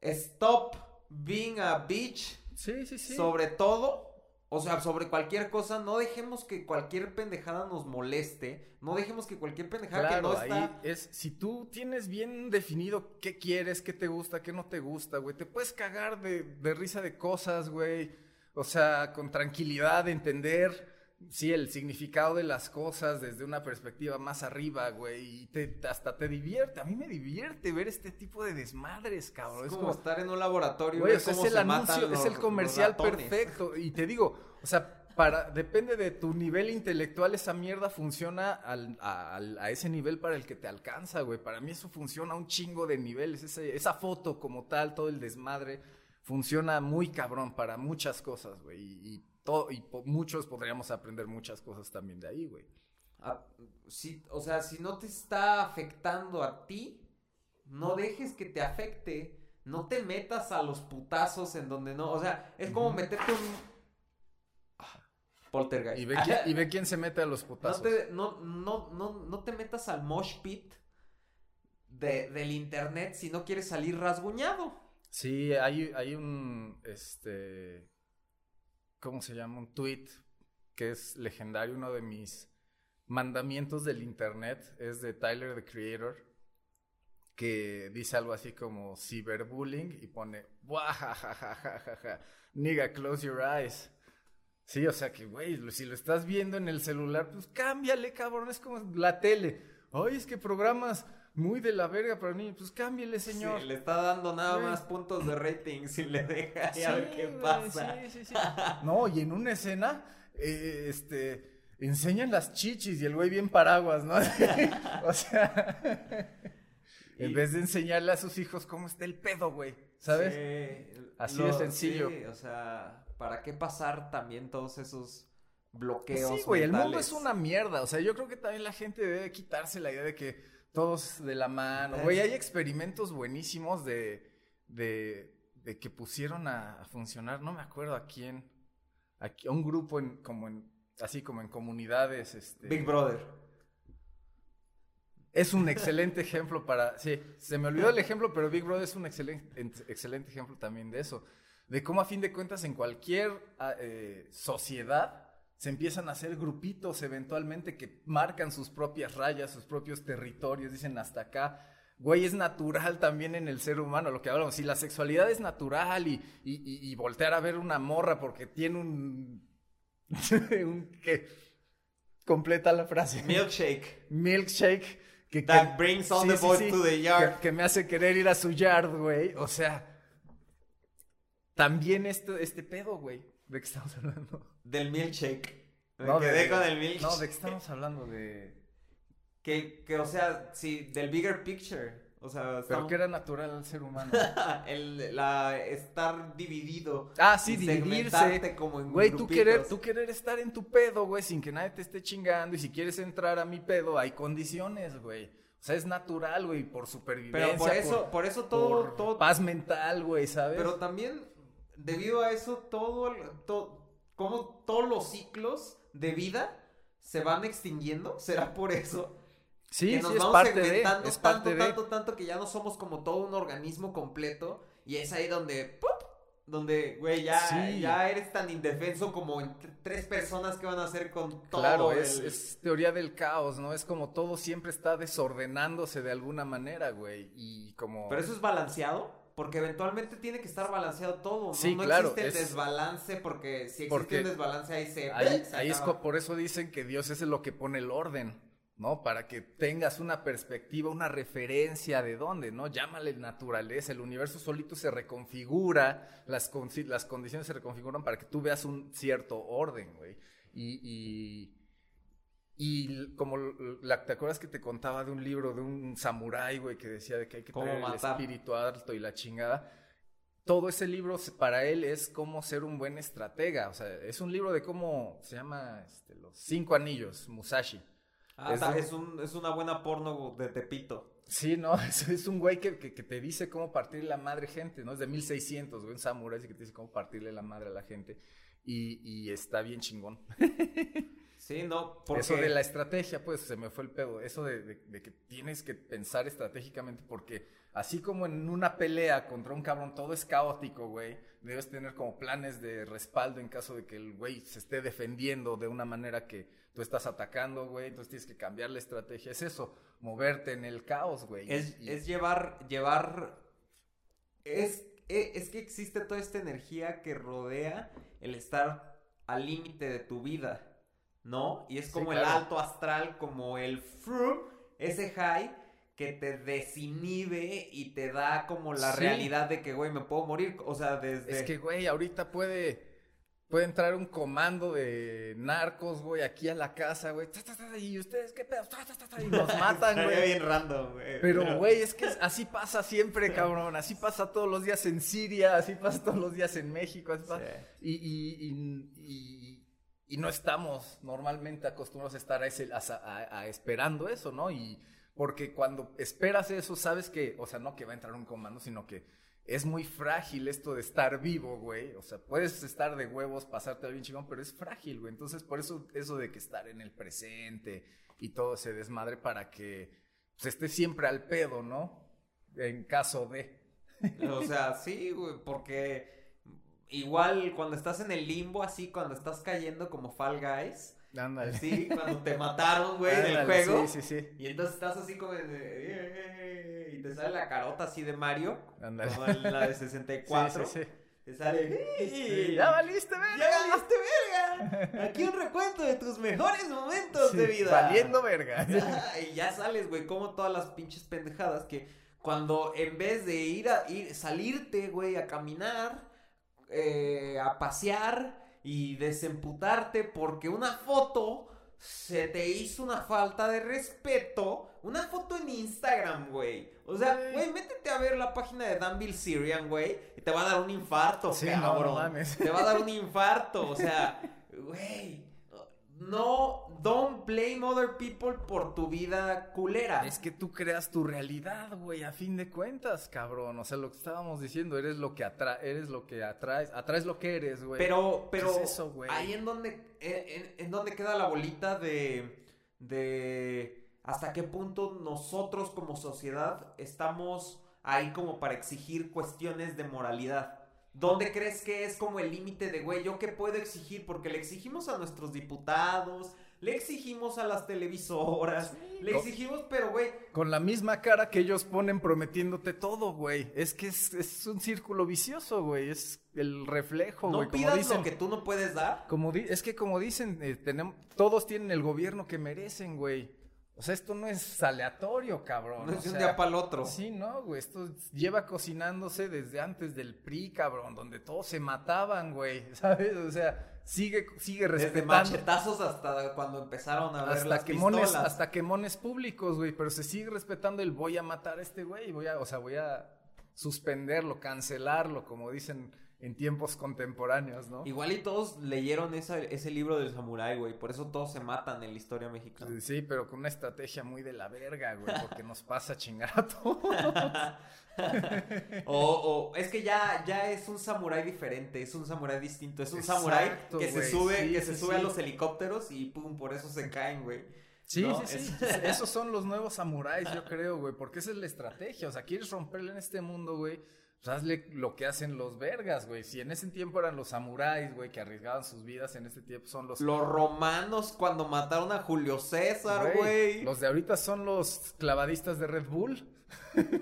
stop being a bitch sí, sí, sí. sobre todo. O sea, sobre cualquier cosa, no dejemos que cualquier pendejada nos moleste. No dejemos que cualquier pendejada Claro, que no está. ahí es, si tú tienes bien definido qué quieres, qué te gusta, qué no te gusta, güey, te puedes cagar de, de risa de cosas, güey. O sea, con tranquilidad, entender, sí, el significado de las cosas desde una perspectiva más arriba, güey, y te, hasta te divierte. A mí me divierte ver este tipo de desmadres, cabrón. Es Es como estar en un laboratorio y ver cómo es el se anuncio, es el comercial perfecto. Y te digo, o sea, para, depende de tu nivel intelectual, esa mierda funciona al- a, al- a ese nivel para el que te alcanza, güey. Para mí eso funciona a un chingo de niveles. Ese- esa foto como tal, todo el desmadre, funciona muy cabrón para muchas cosas, güey. Y, y, to- y po- muchos podríamos aprender muchas cosas también de ahí, güey. Ah, sí, o sea, si no te está afectando a ti, no dejes que te afecte. No te metas a los putazos en donde no. O sea, es como meterte un. Poltergeist. Y ve, quién, y ve quién se mete a los no, putazos. te, no, no, no, no te metas al mosh pit de, del internet si no quieres salir rasguñado. Sí, hay, hay un, este, ¿cómo se llama? Un tweet que es legendario, uno de mis mandamientos del internet, es de Tyler, the Creator, que dice algo así como ciberbullying y pone, ja nigga, close your eyes. Sí, o sea que, güey, si lo estás viendo en el celular, pues cámbiale, cabrón, es como la tele. Ay, es que programas muy de la verga para niños, pues cámbiale, señor. Sí, le está dando nada más puntos de rating si le deja y <laughs> a ver qué pasa. Sí, sí, sí. <laughs> No, y en una escena, eh, este, enseñan las chichis y el güey bien paraguas, ¿no? <laughs> o sea, en vez de enseñarle a sus hijos cómo está el pedo, güey, ¿sabes? Así de sencillo. Sí, o sea, ¿para qué pasar también todos esos bloqueos? Sí, güey, el mundo es una mierda. O sea, yo creo que también la gente debe quitarse la idea de que todos de la mano. Güey, hay experimentos buenísimos de, de, de que pusieron a, funcionar, no me acuerdo a quién, a, un grupo en, como en, así como en comunidades. Este, Big Brother. Es un excelente ejemplo para. Sí, se me olvidó el ejemplo, pero Big Brother es un excelente, excelente ejemplo también de eso. De cómo, a fin de cuentas, en cualquier ah, eh, sociedad se empiezan a hacer grupitos eventualmente que marcan sus propias rayas, sus propios territorios, dicen hasta acá. Güey, es natural también en el ser humano, lo que hablamos. Si la sexualidad es natural y, y, voltear a ver una morra porque tiene un. <laughs> un ¿Qué? Completa la frase. Milkshake. Milkshake que, That brings all the boys to the yard. Que, me hace querer ir a su yard, güey. O sea, también este, este pedo, güey. ¿De qué estamos hablando? Del milkshake. Me no, quedé de, con el milkshake. No, ¿de qué estamos hablando? De... Que, que, o sea, sí, del bigger picture. O sea, Pero que era natural al ser humano. <laughs> el, la, estar dividido. Ah, sí, dividirse. como en Güey, tú querer, tú querer estar en tu pedo, güey, sin que nadie te esté chingando. Y si quieres entrar a mi pedo, hay condiciones, güey. O sea, es natural, güey, por supervivencia. Pero por eso, por, eso todo, todo. Paz mental, güey, ¿sabes? Pero también, debido a eso, todo, todo, como todos los ciclos de vida se van extinguiendo. <laughs> ¿Será por eso? Sí, que nos sí, vamos es parte de, es tanto, tanto, tanto que ya no somos como todo un organismo completo y es ahí donde, ¡pup! donde, güey, ya, ya eres tan indefenso como tres personas que van a hacer con todo. Claro, es, es, teoría del caos, ¿no? Es como todo siempre está desordenándose de alguna manera, güey, y como... Pero eso es balanceado. Porque eventualmente tiene que estar balanceado todo. ¿no? Sí, no claro, existe el desbalance porque si existe un desbalance ahí se... Ahí, ahí es por eso dicen que Dios es lo que pone el orden. ¿no? Para que tengas una perspectiva, una referencia de dónde, ¿no? Llámale naturaleza, el universo solito se reconfigura, las, las condiciones se reconfiguran para que tú veas un cierto orden, güey. Y, y, como la, te acuerdas que te contaba de un libro de un samurái, güey, que decía de que hay que tener el espíritu alto y la chingada. Todo ese libro para él es cómo ser un buen estratega. O sea, es un libro de cómo se llama este, Los Cinco Anillos, Musashi. Ah, es, un, es, una buena porno de Tepito. Sí, no, <laughs> es, es un güey que, que, te dice cómo partir la madre gente, ¿no? Es de 1600, güey, un samurái que te dice cómo partirle la madre a la gente. Y, y está bien chingón. <laughs> Sí, no, porque... Eso de la estrategia, pues, se me fue el pedo. Eso de, de, que tienes que pensar estratégicamente porque así como en una pelea contra un cabrón todo es caótico, güey, debes tener como planes de respaldo en caso de que el güey se esté defendiendo de una manera que tú estás atacando, güey, entonces tienes que cambiar la estrategia. Es eso, moverte en el caos, güey. Es, es llevar, llevar, es, e, es, que existe toda esta energía que rodea el estar al límite de tu vida, ¿no? Y es como el alto astral, como el fru, ese high que te desinhibe y te da como la realidad de que, güey, me puedo morir. O sea, desde... Es que, güey, ahorita puede Puede entrar un comando de narcos, güey, aquí a la casa, güey. Y ustedes, ¿qué pedo? Y nos <laughs> matan, güey. bien random, güey. Pero, güey, es que así pasa siempre, cabrón. Así pasa todos los días en Siria, así pasa todos los días en México. y, y, y, y, no estamos normalmente acostumbrados a estar a, esperando eso, ¿no? Y porque cuando esperas eso, sabes que, o sea, no que va a entrar un comando, sino que es muy frágil esto de estar vivo, güey. O sea, puedes estar de huevos, pasarte bien chingón, pero es frágil, güey. Entonces, por eso, eso de que estar en el presente y todo se desmadre para que pues, esté siempre al pedo, ¿no? En caso de. O sea, sí, güey, porque igual cuando estás en el limbo, así, cuando estás cayendo como Fall Guys, Ándale. Sí, <laughs> cuando te mataron, güey, del juego. Sí, sí, sí. Y entonces estás así como de... Y te sale la carota así de Mario. Ándale. Como en la de <laughs> Sí, 64. sí, sí. Te sale... Sí, Ya valiste, ¡Ya verga. valiste verga! Aquí un recuento de tus mejores momentos Sí, de vida. Valiendo verga. <laughs> Ya, y ya sales, güey, como todas las pinches pendejadas que cuando en vez de ir a ir, salirte, güey, a caminar, eh, a pasear y desemputarte porque una foto se te hizo una falta de respeto, una foto en Instagram, güey. O sea, Güey. métete a ver la página de Danville Syrian, güey, y te va a dar un infarto, Sí, cabrón. no. Te va a dar un infarto, o sea, <laughs> güey. No, don't blame other people por tu vida culera. Es que tú creas tu realidad, güey, a fin de cuentas, cabrón. O sea, lo que estábamos diciendo, eres lo que atra eres lo que atraes, atraes lo que eres, güey. Pero, pero ¿Qué es eso, güey? ahí en donde, en, en- en donde queda la bolita de, de hasta qué punto nosotros como sociedad estamos ahí como para exigir cuestiones de moralidad. ¿Dónde crees que es como el límite de, güey, yo qué puedo exigir? Porque le exigimos a nuestros diputados, le exigimos a las televisoras, le exigimos, pero, güey, Con la misma cara que ellos ponen prometiéndote todo, güey. Es que es, es un círculo vicioso, güey. Es el reflejo, no güey. Como pidas dicen, lo que tú no puedes dar. como di- es que como dicen, eh, tenemos, todos tienen el gobierno que merecen, güey. O sea, esto no es aleatorio, cabrón. No es de un sea, día para el otro. Sí, no, güey. Esto lleva cocinándose desde antes del PRI, cabrón, donde todos se mataban, güey. <laughs> ¿Sabes? O sea, sigue, sigue Desde respetando. machetazos hasta cuando empezaron a ver Hasta las quemones, pistolas. hasta quemones públicos, güey, pero se sigue respetando el voy a matar a este güey, voy a, o sea, voy a suspenderlo, cancelarlo, como dicen en tiempos contemporáneos, ¿no? Igual y todos leyeron esa- ese libro del samurái, güey. Por eso todos se matan en la historia mexicana. Sí, pero con una estrategia muy de la verga, güey, <laughs> porque nos pasa chingar a todos. <laughs> o, o es que ya, ya es un samurái diferente, es un samurái distinto. Es un samurái que se sube, sí, que se sí, sube a los helicópteros y pum, por eso se caen, güey. Sí, ¿No? sí, sí. <laughs> Esos son los nuevos samuráis, yo creo, güey, porque esa es la estrategia. O sea, quieres romperle en este mundo, güey. Pues hazle lo que hacen los vergas, güey. Si en ese tiempo eran los samuráis, güey, que arriesgaban sus vidas, en este tiempo son los Los romanos cuando mataron a Julio César, güey. Los de ahorita son los clavadistas de Red Bull. <laughs>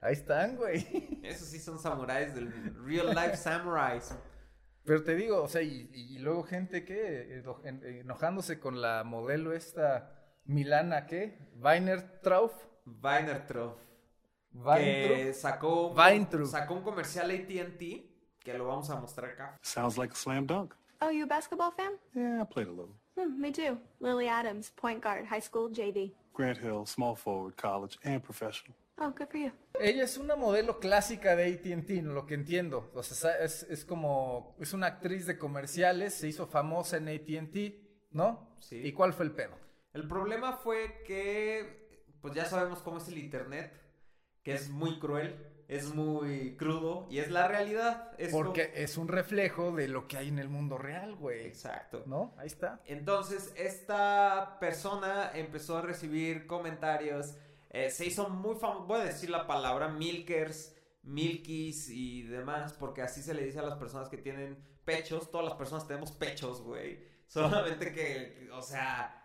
Ahí están, güey. Esos sí son samuráis del real life samuráis. Pero te digo, o sea, y, y luego gente que eno- en- enojándose con la modelo esta Milana, ¿qué? Weiner Trauf. Weinertroff. Que sacó, sacó un comercial ATT que lo vamos a mostrar acá. Sounds like a slam dunk. Oh, you a basketball fan? Yeah, I played a little. Hmm, me too. Lily Adams, point guard, high school, JV. Grant Hill, small forward, college, and professional. Oh, good for you. Ella es una modelo clásica de AT&T, ¿no? lo que entiendo. O sea, es, es como, es una actriz de comerciales, se hizo famosa en AT&T, ¿no? Sí. ¿Y cuál fue el pedo? El problema fue que, pues ya sabemos cómo es el internet, que es muy cruel, es muy crudo y es la realidad. Es lo- Porque es un reflejo de lo que hay en el mundo real, güey. Exacto. ¿No? Ahí está. Entonces, esta persona empezó a recibir comentarios. eh, se hizo muy famoso. Voy a decir la palabra milkers, milkies y demás. Porque así se le dice a las personas que tienen pechos. Todas las personas tenemos pechos, güey. <laughs> Solamente que, o sea.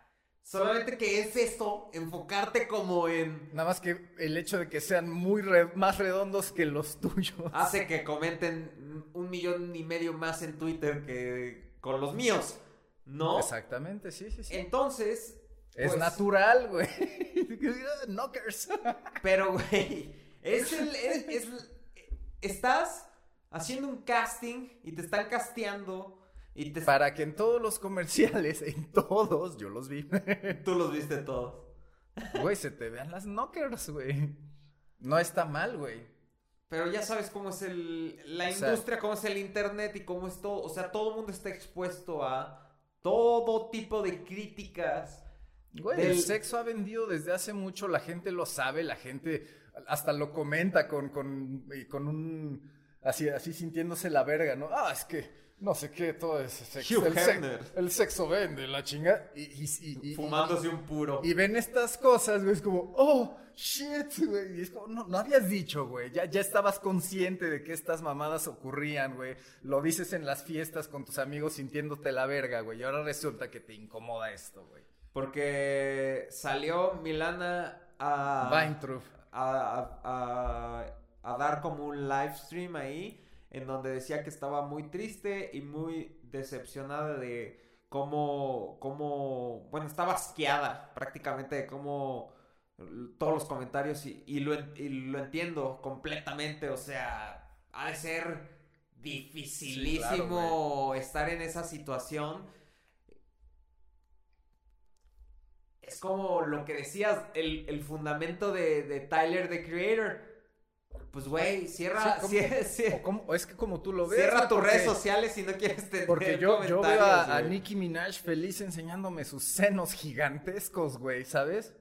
Solamente que es esto, enfocarte como en. Nada más que el hecho de que sean muy re- más redondos que los tuyos. Hace que comenten un millón y medio más en Twitter que con los míos. ¿No? Exactamente, sí, sí, sí. Entonces. es pues, natural, güey. <laughs> Knockers. Pero, güey, es el. Es, es- estás haciendo un casting y te están casteando y te. Para que en todos los comerciales, en todos, yo los vi. <laughs> Tú los viste todos. Güey, se te vean las knockers, güey. No está mal, güey. Pero ya sabes cómo es el, la O sea- industria, cómo es el internet y cómo es todo. O sea, todo el mundo está expuesto a todo tipo de críticas. Güey, Del- el sexo ha vendido desde hace mucho, la gente lo sabe, la gente hasta lo comenta con, con, y con un así, así sintiéndose la verga, ¿no? Ah, es que no sé qué, todo es sexo. Hugh El, se- Hefner. el sexo vende, la chinga. Y, y- y- y- Fumándose un puro. y ven estas cosas, güey, es como, oh, shit, güey. Y es como, no, no habías dicho, güey. Ya, ya estabas consciente de que estas mamadas ocurrían, güey. Lo dices en las fiestas con tus amigos sintiéndote la verga, güey. Y ahora resulta que te incomoda esto, güey. Porque salió Milana a... Weintraub. a, a- a- a dar como un live stream ahí en donde decía que estaba muy triste y muy decepcionada de cómo, cómo bueno, estaba asqueada prácticamente de cómo todos los comentarios y, y lo, y lo entiendo completamente, o sea, ha de ser dificilísimo estar en esa situación. Es como lo que decías, el, el fundamento de, de Tyler, the Creator. Pues, güey, cierra, cierra, cierra- O como- es que como tú lo ves. cierra tus redes sociales si no quieres tener Porque yo, yo veo a. Nicki Minaj feliz enseñándome sus senos gigantescos, güey, ¿sabes?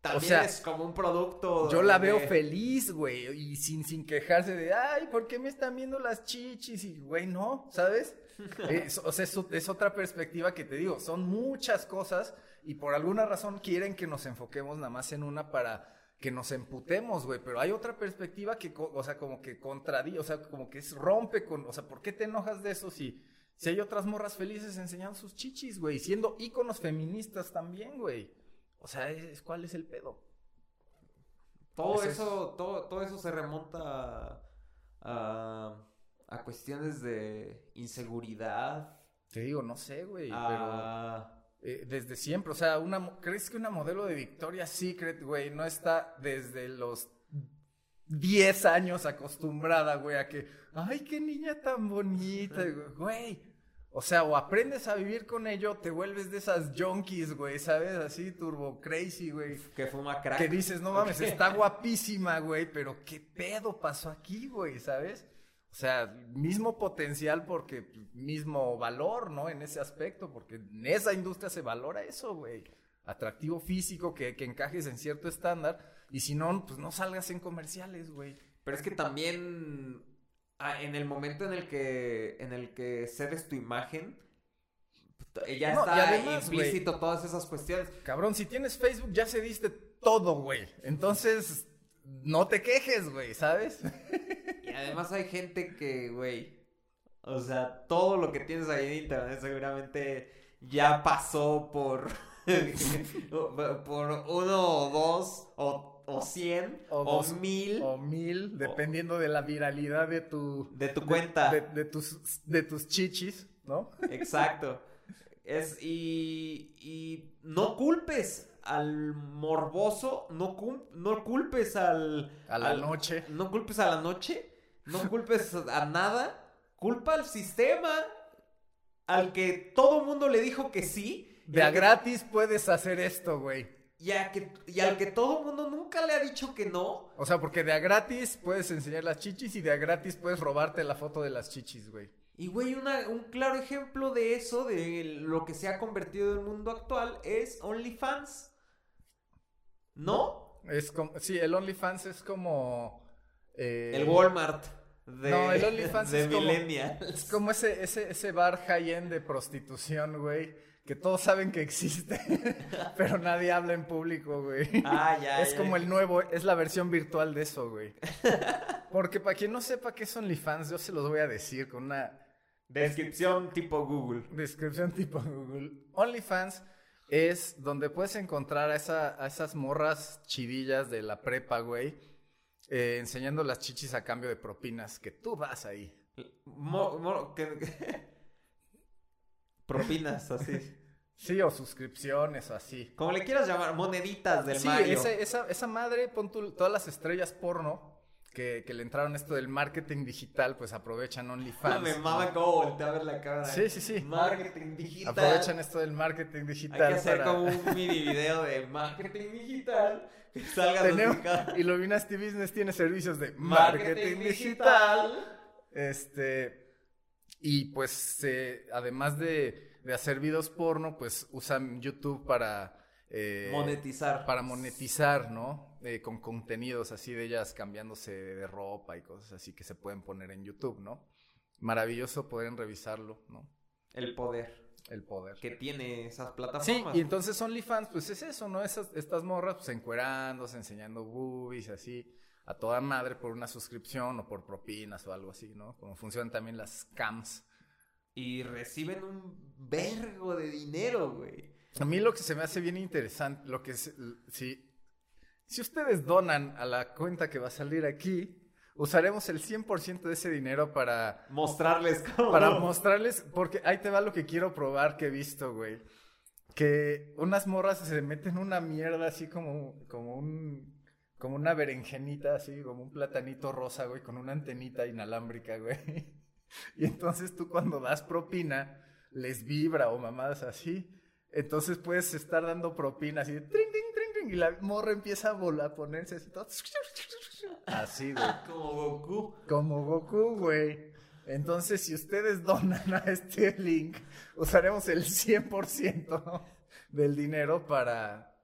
También sea, es como un producto. Yo la veo feliz, güey, y sin, sin quejarse de, ay, ¿por qué me están viendo las chichis? Y, güey, no, ¿sabes? <laughs> Es- o sea, es, es otra perspectiva que te digo, son muchas cosas y por alguna razón quieren que nos enfoquemos nada más en una para que nos emputemos, güey, pero hay otra perspectiva que, o sea, como que contradice, o sea, como que es rompe con, o sea, ¿por qué te enojas de eso si, si hay otras morras felices enseñando sus chichis, güey, siendo íconos feministas también, güey? O sea, es, ¿cuál es el pedo? Todo eso, todo, todo eso se remonta a, a cuestiones de inseguridad. Te digo, no sé, güey, pero... Eh, desde siempre, o sea, una, ¿crees que una modelo de Victoria's Secret, güey, no está desde los 10 años acostumbrada, güey, a que, ay, qué niña tan bonita, güey? O sea, o aprendes a vivir con ello, te vuelves de esas junkies, güey, ¿sabes? Así, turbo crazy, güey. que fuma crack. Que dices, no mames, está guapísima, güey, pero qué pedo pasó aquí, güey, ¿sabes? O sea, mismo potencial porque pues, mismo valor, ¿no? En ese aspecto, porque en esa industria se valora eso, güey. Atractivo físico, que, que encajes en cierto estándar, y si no, pues no salgas en comerciales, güey. Pero es que también ah, en el momento en el que en el que cedes tu imagen ya No, y está además, implícito todas esas cuestiones. Cabrón, si tienes Facebook ya se diste todo, güey. Entonces, no te quejes, güey, ¿sabes? <laughs> Además hay gente que, güey, o sea, todo lo que tienes ahí en internet seguramente ya pasó por <laughs> por uno o dos o, o cien O o, dos, mil O mil, dependiendo de la viralidad de tu... de tu cuenta. De, de tus, de tus chichis, ¿no? Exacto. Es, y, y no culpes al morboso, no, cul- no culpes al... A la al- noche. No culpes a la noche, no culpes a nada, culpa al sistema, al que todo mundo le dijo que sí. De a que- gratis puedes hacer esto, güey. Y, a que, y al que todo mundo nunca le ha dicho que no. O sea, porque de a gratis puedes enseñar las chichis y de a gratis puedes robarte la foto de las chichis, güey. Y güey, una- un claro ejemplo de eso, de lo que se ha convertido en el mundo actual, es OnlyFans. ¿No? Es como, sí, el OnlyFans es como... eh, El Walmart de, No, el OnlyFans <laughs> de es como-. Es como ese, ese, ese bar high-end de prostitución, güey. Que todos saben que existe, <laughs> pero nadie habla en público, güey. Ah, ya, es ya. como el nuevo, es la versión virtual de eso, güey. Porque para quien no sepa qué es OnlyFans, yo se los voy a decir con una Descripción tipo Google. descripción tipo Google. OnlyFans es donde puedes encontrar a, esa- a esas morras chidillas de la prepa, güey, eh, enseñando las chichis a cambio de propinas, que tú vas ahí. Mo- mo- que- Propinas, así. <laughs> Sí, o suscripciones o así. Como le quieras llamar, moneditas del Sí, Mario. ese- esa, esa madre, pon tú, todas las estrellas porno que, que le entraron esto del marketing digital, pues aprovechan OnlyFans. Me mama cómo voltea a ver la cámara. Sí, sí, sí. Marketing digital. Aprovechan esto del marketing Hay digital. que hacer para- como un <laughs> mini video de marketing digital. Que salga Tenemos. Illuminati Business tiene servicios de Marketing marketing digital. digital. Este, y pues eh, además de, de hacer videos porno, pues usan YouTube para eh, Monetizar. Para monetizar, ¿no? Eh, con contenidos así de ellas cambiándose de ropa y cosas así que se pueden poner en YouTube, ¿no? Maravilloso poder revisarlo, ¿no? El poder El poder. que tiene esas Sí, plataformas. y entonces OnlyFans, pues es eso, ¿no? Esas, estas morras, pues encuerándose, enseñando boobies, así, a toda madre por una suscripción o por propinas o algo así, ¿no? Como funcionan también las cams. Y reciben un vergo de dinero, güey. A mí lo que se me hace bien interesante, lo que es, si, si ustedes donan a la cuenta que va a salir aquí, usaremos el 100% de ese dinero para, Mostrarles <laughs> cómo. para mostrarles, porque ahí te va lo que quiero probar que he visto, güey. Que unas morras se meten una mierda así como, como un, como una berenjenita, así como un platanito rosa, güey, con una antenita inalámbrica, güey. <laughs> Y entonces tú cuando das propina, les vibra o mamadas así. Entonces puedes estar dando propina así, de trin, trin, trin, trin, <laughs> y la morra empieza a, volar, a ponerse así todo. <laughs> Así, güey. Como Goku. Como Goku, güey. Entonces, si ustedes donan a este <laughs> link, usaremos el 100% del dinero para,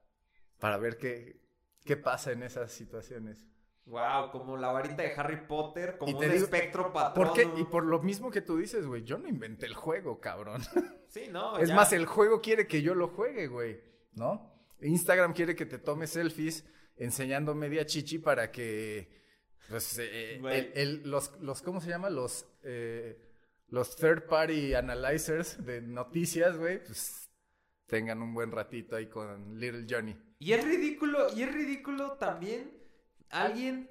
para ver qué, qué pasa en esas situaciones. Wow, como la varita de Harry Potter, como Y te un digo- espectro patrón. ¿Por qué? Y por lo mismo que tú dices, güey, yo no inventé el juego, cabrón. Sí, no. Es ya. más, el juego quiere que yo lo juegue, güey, ¿no? Instagram quiere que te tomes selfies enseñando media chichi para que, pues, eh, el- el- los, los, ¿cómo se llama? Los, eh, los third party analyzers de noticias, güey, pues, tengan un buen ratito ahí con Little Johnny. Y es ridículo, y es ridículo también alguien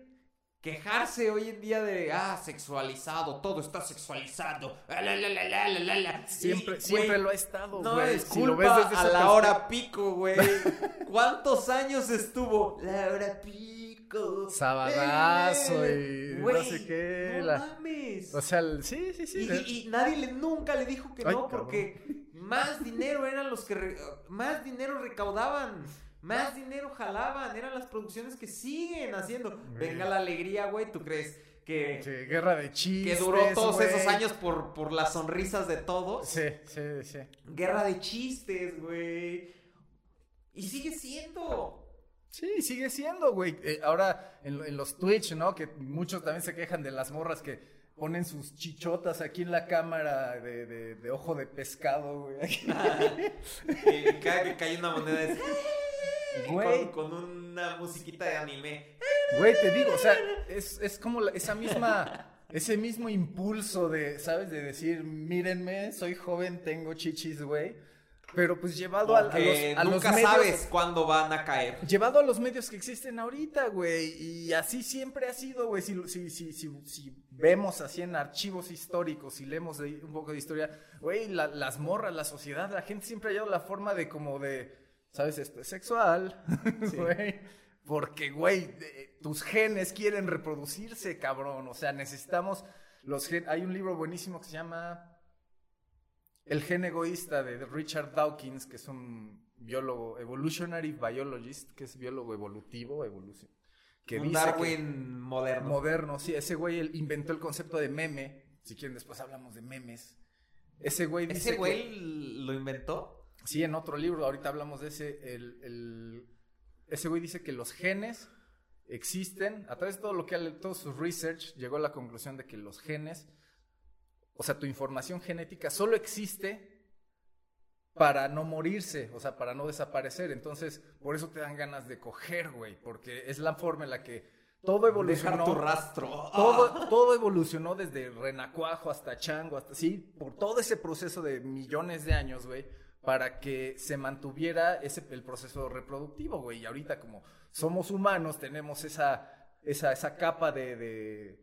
quejarse hoy en día de, ah, sexualizado, todo está sexualizado. ah, la, la, la, la, la, la, la". Siempre, Y, siempre lo ha estado, No es Si lo culpa ves desde a la hora pico, güey. <laughs> ¿Cuántos años estuvo? La hora pico. Sabadazo Eh, y no güey, sé qué, No la- mames. O sea, el- sí, sí, sí. Y, y- y nadie le, nunca le dijo que Ay, no, cabrón. porque más dinero eran los que re- más dinero recaudaban, más dinero jalaban, eran las producciones que siguen haciendo. Venga la alegría, güey, ¿tú crees que, que guerra de que chistes, duró todos esos años por, por las sonrisas de todos? Sí, sí, sí. Guerra de chistes, güey. Y sigue siendo. Sí, sigue siendo, güey. Eh, ahora en, lo- en los Twitch, ¿no? Que muchos también se quejan de las morras que ponen sus chichotas aquí en la cámara de, de- de ojo de pescado, güey. <laughs> Y cada que cae una moneda es <laughs> Güey. con, con una musiquita de anime. Güey, te digo, o sea, es, es como la- esa misma, ese mismo impulso de, ¿sabes? De decir, mírenme, soy joven, tengo chichis, güey. Pero pues llevado a, a los, a los nunca medios- sabes cuándo van a caer. Llevado a los medios que existen ahorita, güey. Y así siempre ha sido, güey. Si, si, si, si, vemos así en archivos históricos, si leemos un poco de historia, güey, la- las morras, la sociedad, la gente siempre ha hallado la forma de como de, ¿sabes? Esto es sexual, <laughs> güey. Porque, güey, tus genes quieren reproducirse, cabrón. O sea, necesitamos los genes. Hay un libro buenísimo que se llama el gen egoísta de Richard Dawkins, que es un biólogo, evolutionary biologist, que es biólogo evolutivo, evolución. Que un dice Darwin que- moderno. moderno, sí, ese güey él inventó el concepto de meme. Si quieren, después hablamos de memes. Ese güey dice ¿Ese que- güey lo inventó? Sí, en otro libro, ahorita hablamos de ese. El, el- ese güey dice que los genes existen. A través de todo lo que todo su research, llegó a la conclusión de que los genes, o sea, tu información genética solo existe para no morirse, o sea, para no desaparecer. Entonces, por eso te dan ganas de coger, güey, porque es la forma en la que todo evolucionó. Dejar tu rastro. Todo, todo evolucionó desde renacuajo hasta chango, hasta sí, por todo ese proceso de millones de años, güey, para que se mantuviera ese, el proceso reproductivo, güey. Y ahorita como somos humanos, tenemos esa, esa, esa capa de, de,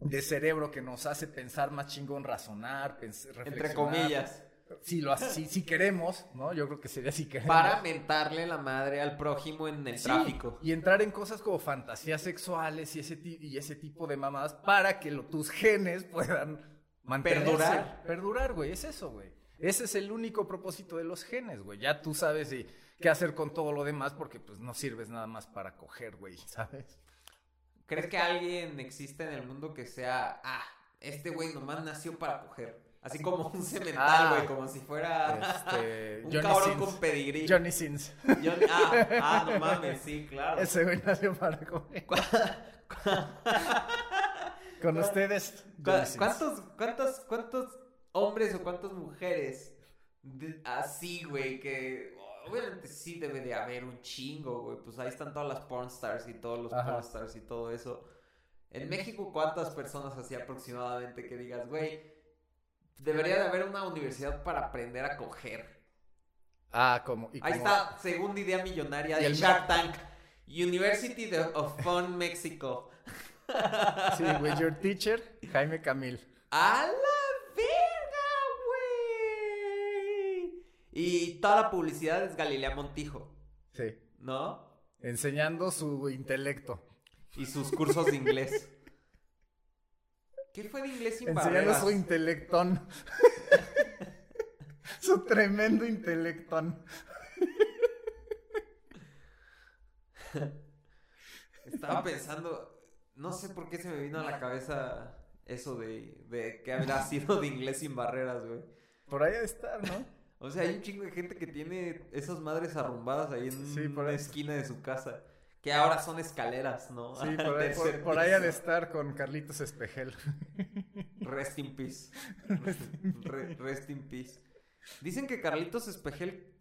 de cerebro que nos hace pensar más chingón, razonar, pens- Entre reflexionar. comillas. Si, lo, hace- si, si queremos, ¿no? Yo creo que sería si queremos. Para mentarle la madre al prójimo en el Sí, tráfico. Y entrar en cosas como fantasías sexuales y ese, ti- y ese tipo de mamadas para que lo- tus genes puedan mantenerse. Perdurar. Perdurar, güey. Es eso, güey. Ese es el único propósito de los genes, güey. Ya tú sabes y, qué hacer con todo lo demás porque pues no sirves nada más para coger, güey, ¿sabes? ¿Crees que alguien existe en el mundo que sea, ah, este güey nomás nació para coger? Así como un cemental, Ah. güey, como si fuera Este, <laughs> un Johnny cabrón Sins. con pedigrí. Johnny Sins. Ah, ah, no mames, sí, claro. Ese güey nació para comer. Con ustedes, ¿Cu- Johnny Sins. ¿Cuántos, cuántos, cuántos hombres o cuántas mujeres de- así, güey, que obviamente sí debe de haber un chingo, güey, pues ahí están todas las pornstars y todos los Ajá. pornstars y todo eso. En México, ¿cuántas personas así aproximadamente que digas, güey, debería de haber una universidad para aprender a coger? Ah, como. Ahí está, segunda idea millonaria de Shark Tank. University of Fun Mexico. Sí, güey, your teacher, Jaime Camil. ¡A la verga, güey! Y toda la publicidad es Galilea Montijo, Sí. ¿no? Enseñando su intelecto. Y sus cursos de inglés. ¿Qué fue de inglés sin Enseñando barreras? su intelectón. <laughs> su tremendo intelectón. Estaba pensando, no sé por qué se me vino a la cabeza eso de, de que habrá sido de inglés sin barreras, güey. Por ahí ha de estar, ¿no? O sea, hay un chingo de gente que tiene esas madres arrumbadas ahí en Sí, por una ahí. esquina de su casa. Que ahora son escaleras, ¿no? Sí, Al <laughs> por ahí, por, por ahí piso. estar con Carlitos Espejel. <laughs> Rest in peace. <laughs> Re- Rest in peace. Dicen que Carlitos Espejel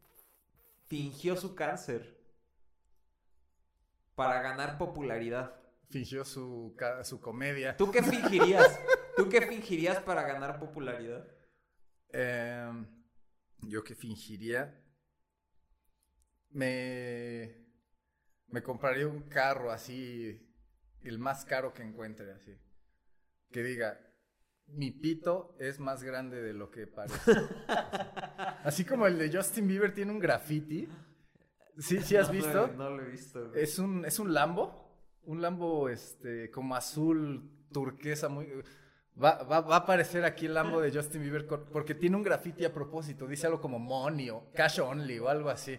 fingió su cáncer para ganar popularidad. Fingió su, su comedia. ¿Tú qué fingirías? ¿Tú qué fingirías para ganar popularidad? Em, yo que fingiría. Me. Me compraría un carro así. El más caro que encuentre, así. Que diga. Mi pito es más grande de lo que parece. <laughs> así como el de Justin Bieber tiene un graffiti. ¿Sí, sí has No, visto? No, lo he visto. güey. Es un, es un Lambo. Un Lambo este, como azul turquesa muy. Va, va, va a aparecer aquí el Lambo de Justin Bieber con- porque tiene un graffiti a propósito. Dice algo como money o cash only o algo así.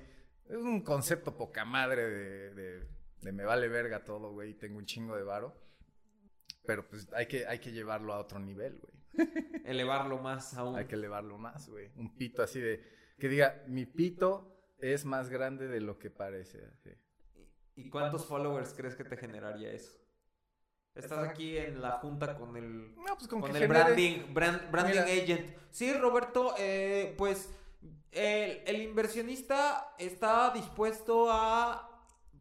Es un concepto poca madre de, de, de me vale verga todo, güey. y Tengo un chingo de varo. Pero pues hay que, hay que llevarlo a otro nivel, güey. <laughs> Elevarlo más aún. Hay que elevarlo más, güey. Un pito así de. Que diga, mi pito es más grande de lo que parece. así. ¿Y cuántos followers crees que te generaría eso? Estás aquí en la junta con el No, pues con, el genere- branding, brand- branding Mira. agent. Sí, Roberto, eh, pues el, el inversionista está dispuesto a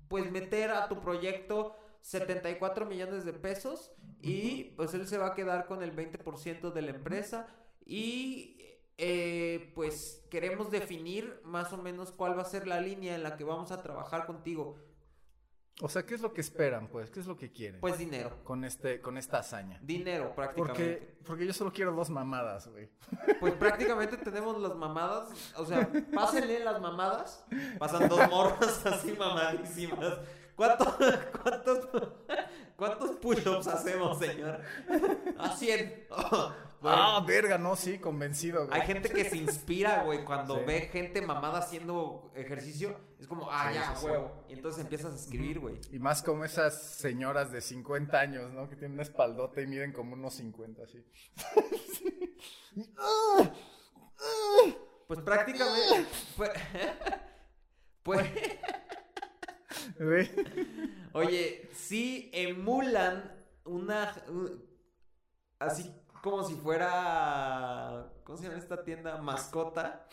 pues meter a tu proyecto 74 millones de pesos y pues él se va a quedar con el 20% de la empresa y eh, pues queremos definir más o menos cuál va a ser la línea en la que vamos a trabajar contigo. O sea, ¿qué es lo que esperan, pues? ¿Qué es lo que quieren? Pues dinero, con este, con esta hazaña. dinero prácticamente. Porque, porque yo solo quiero dos mamadas, güey. Pues prácticamente tenemos las mamadas, o sea, pásenle las mamadas, pasan dos morras así mamadísimas. ¿Cuánto- ¿Cuántos, cuántos push-ups hacemos, señor? A 100. Oh, bueno, Ah, verga, no, sí, convencido, güey. hay gente que se inspira, güey, cuando Sí. ve gente mamada haciendo ejercicio, es como, ah, Sí, ya, huevo. Y entonces empiezas a escribir, güey. Y más como esas señoras de 50 años, ¿no? Que tienen una espaldota y miden como unos 50, así. <laughs> Pues prácticamente, pues, <laughs> pues. Oye, sí emulan una. Así como si fuera. ¿Cómo se llama esta tienda? Mascota.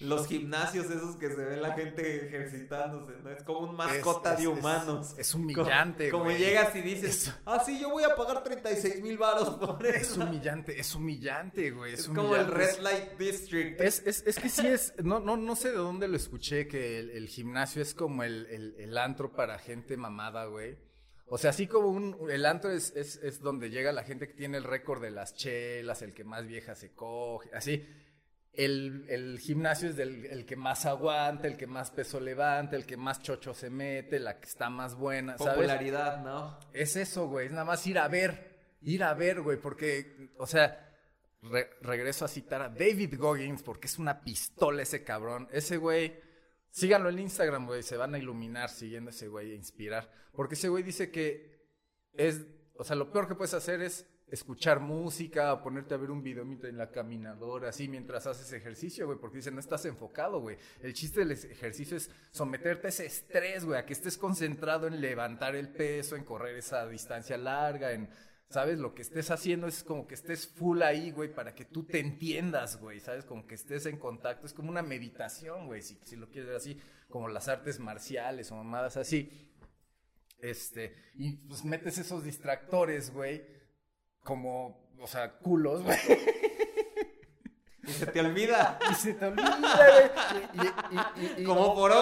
Los gimnasios esos que se ve la gente ejercitándose, ¿no? Es como un mascota Es- de es- humanos. Es, es humillante, Como güey. llegas y dices, ah, sí, yo voy a pagar 36 mil baros por Es eso. humillante, es humillante, güey. Es, Es como el humillante. Red Light District. Es, es, es que sí es, no, no, no sé de dónde lo escuché, que el, el gimnasio es como el, el, el antro para gente mamada, güey. O sea, así como un, el antro es, es, es donde llega la gente que tiene el récord de las chelas, el que más vieja se coge, así. El, el gimnasio es del, el que más aguanta, el que más peso levanta, el que más chocho se mete, la que está más buena, ¿sabes? Popularidad, ¿no? Es eso, güey. Es nada más ir a ver. Ir a ver, güey. Porque, o sea, re- regreso a citar a David Goggins porque es una pistola ese cabrón. Ese güey, síganlo en Instagram, güey. Se van a iluminar siguiendo a ese güey e inspirar. Porque ese güey dice que es, o sea, lo peor que puedes hacer es escuchar música, ponerte a ver un video en la caminadora, así mientras haces ejercicio, güey, porque dicen, no estás enfocado, güey. El chiste del ejercicio es someterte a ese estrés, güey, a que estés concentrado en levantar el peso, en correr esa distancia larga, en, ¿sabes? Lo que estés haciendo es como que estés full ahí, güey, para que tú te entiendas, güey, ¿sabes? Como que estés en contacto, es como una meditación, güey, si, si lo quieres ver así, como las artes marciales o mamadas así. Este, y pues metes esos distractores, güey como, o sea, culos, güey. <laughs> Y se te olvida. Y se te olvida, güey. Y, y, y, como por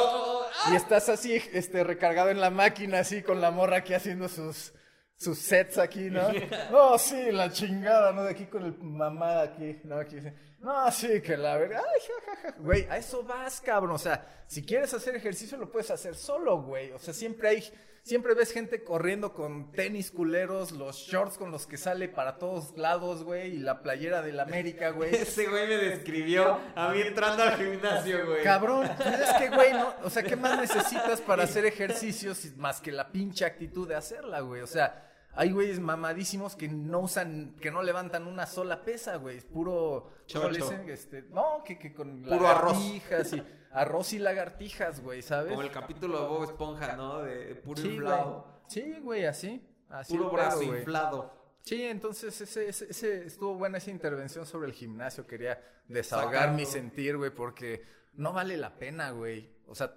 Y estás así, este, recargado en la máquina, así, con la morra aquí haciendo sus, sus sets aquí, ¿no? <laughs> No, sí, la chingada, ¿no? De aquí con el mamá aquí, ¿no? Aquí No, sí, que la verdad. Ay, jajaja. Güey, a eso vas, cabrón. O sea, si quieres hacer ejercicio, lo puedes hacer solo, güey. O sea, siempre hay Siempre ves gente corriendo con tenis culeros, los shorts con los que sale para todos lados, güey, y la playera del América, güey. <laughs> Ese güey me describió a mí entrando al gimnasio, güey. Cabrón, <laughs> pues es que, güey, no, o sea, ¿qué más necesitas para hacer ejercicios más que la pinche actitud de hacerla, güey? O sea, hay güeyes mamadísimos que no usan, que no levantan una sola pesa, güey. Es puro. Chocho. Este, no, que, que con puro arroz. Y, arroz y lagartijas, güey, ¿sabes? Como el capítulo de Bob Esponja, ¿no? De puro sí, inflado. Güey. Sí, güey, así. así puro brazo inflado. Sí, entonces ese, ese, estuvo buena esa intervención sobre el gimnasio. Quería desahogar mi sentir, güey, porque no vale la pena, güey. O sea,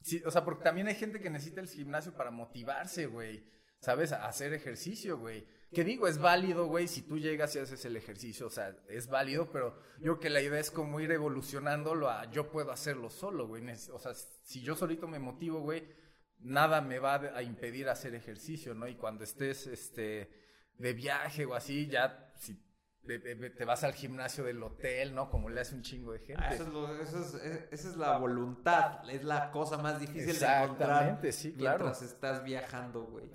sí, o sea, porque también hay gente que necesita el gimnasio para motivarse, güey. ¿sabes? A hacer ejercicio, güey. Que digo, es válido, güey, si tú llegas y haces el ejercicio, o sea, es válido, pero yo creo que la idea es como ir evolucionándolo a yo puedo hacerlo solo, güey. O sea, si yo solito me motivo, güey, nada me va a impedir hacer ejercicio, ¿no? Y cuando estés, este, de viaje o así, ya, si te vas al gimnasio del hotel, ¿no? Como le hace un chingo de gente. Ah, eso es eso es, eh, esa es la voluntad, es la cosa más difícil de encontrar sí, claro. mientras estás viajando, güey.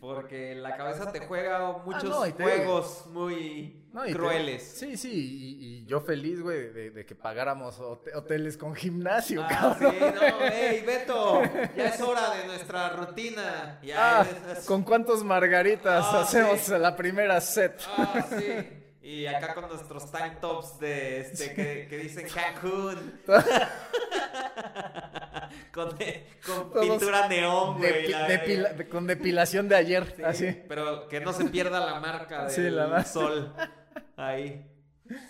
Porque la cabeza te juega ah, muchos juegos muy crueles. sí, sí, y, yo feliz, güey, de, que pagáramos hoteles con gimnasio, ah, Sí, no, hey, Beto, ya es hora de nuestra rutina. Ya ah, ¿Con cuántos margaritas ah, hacemos la primera set? Ah, sí. Y acá con nuestros tank tops de este que, <laughs> dicen Cancún. <laughs> con, pintura neón, güey. con depilación de ayer, así. Pero que no se pierda la <laughs> marca del sol. Ahí.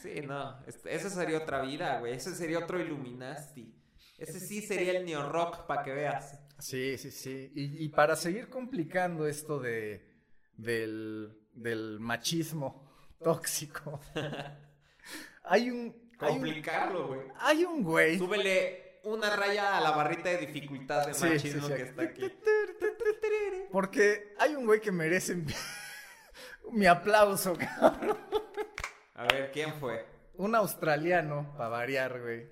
Sí, no. Este, esa sería otra vida, güey. Ese sería otro Illuminati. Ese sí sería el neo rock, para que veas. Sí, sí, sí. Y, y para seguir complicando esto de del, del machismo tóxico. <laughs> hay un. Complicarlo, güey. Hay, un güey. Súbele una raya a la barrita de dificultad de machismo que está aquí. Porque hay un güey que merece mi, <laughs> aplauso, cabrón. A ver, ¿quién fue? Un australiano, para variar, güey.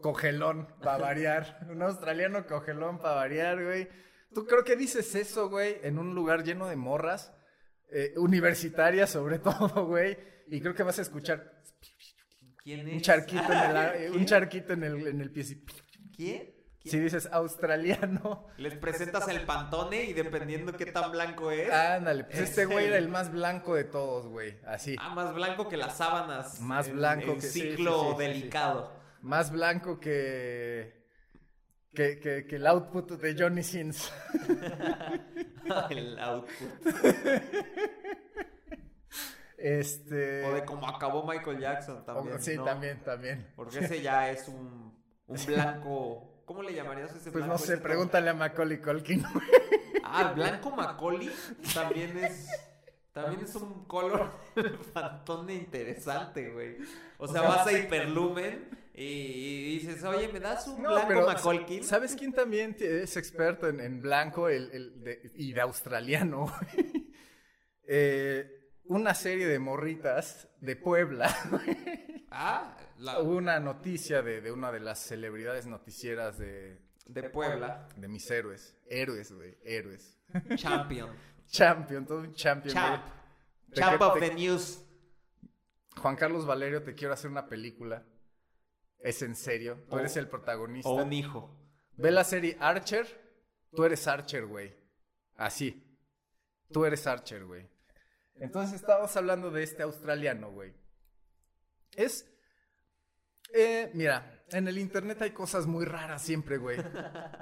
Cogelón, para variar. Un australiano cogelón, para variar, güey. ¿Tú creo que dices eso, güey, en un lugar lleno de morras? Eh, universitaria sobre <laughs> todo, güey. Y creo que vas a escuchar ¿Quién un charquito en el, <laughs> un charquito en el, en el pie. ¿Quién? Si dices australiano. <laughs> Les presentas el pantone y dependiendo qué tan blanco es. Ándale, pues este güey era el más blanco de todos, güey. Así. Ah, más blanco que las sábanas. Más blanco que ciclo delicado. Más blanco que que, que, que, el output de Johnny Sins. <laughs> el output. Este. O de cómo acabó Michael Jackson también. sí, también, también. Porque ese ya es un, un blanco. ¿Cómo le llamarías a ese pues blanco? Pues no sé, pregúntale a Macaulay Culkin. ah, el blanco Macaulay también es. También es un color <laughs> fantone interesante, güey. O sea, vas a hiperlumen y dices, oye, ¿me das un blanco pero, ¿Sabes quién también es experto en, blanco el, y de australiano? <laughs> eh, una serie de morritas de Puebla. <laughs> ah, una noticia de, una de las celebridades noticieras de... De Puebla. De mis héroes. Héroes, güey. Héroes. Champion. <laughs> champion, todo un champion. Champ. Champ of the news. Juan Carlos Valerio, te quiero hacer una película. Es en serio. Tú eres el protagonista. O un hijo. Ve la serie Archer. Tú eres Archer, güey. Así. Tú eres Archer, güey. Entonces estábamos hablando de este australiano, güey. Es. eh, mira, en el internet hay cosas muy raras siempre, güey.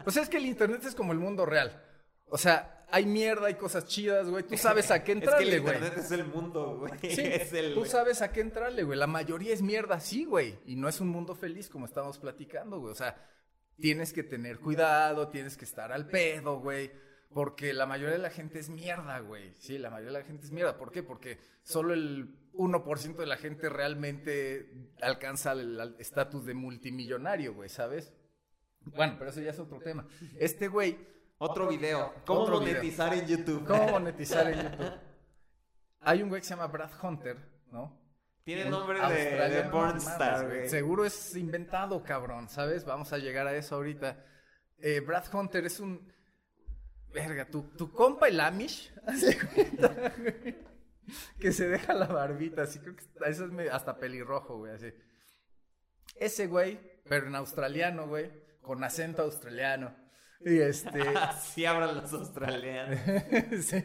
O sea, es que el internet es como el mundo real. O sea, hay mierda, hay cosas chidas, güey. Tú sabes a qué <laughs> Es que entrarle, el güey. internet es el mundo, güey. Sí, <laughs> es el... tú sabes a qué entrarle, güey. La mayoría es mierda, sí, güey. Y no es un mundo feliz como estamos platicando, güey. O sea, tienes que tener cuidado, tienes que estar al pedo, güey. Porque la mayoría de la gente es mierda, güey. Sí, la mayoría de la gente es mierda. ¿Por qué? Porque solo el 1% de la gente realmente alcanza el el estatus de multimillonario, güey, ¿sabes? Bueno, pero eso ya es otro tema. Este güey, Otro video. ¿Cómo Otro video. monetizar en YouTube? ¿cómo monetizar en YouTube? <laughs> Hay un güey que se llama Brad Hunter, ¿no? Tiene nombre de, de pornstar, güey. Seguro es inventado, cabrón, ¿sabes? Vamos a llegar a eso ahorita. Eh, Brad Hunter es un... Verga, tu, tu compa el Amish, <laughs> hace cuenta, güey, que se deja la barbita, así creo que eso es hasta pelirrojo, güey, así. Ese güey, pero en australiano, güey, con acento australiano. Y este... <laughs> Así hablan los australianos. <laughs> sí.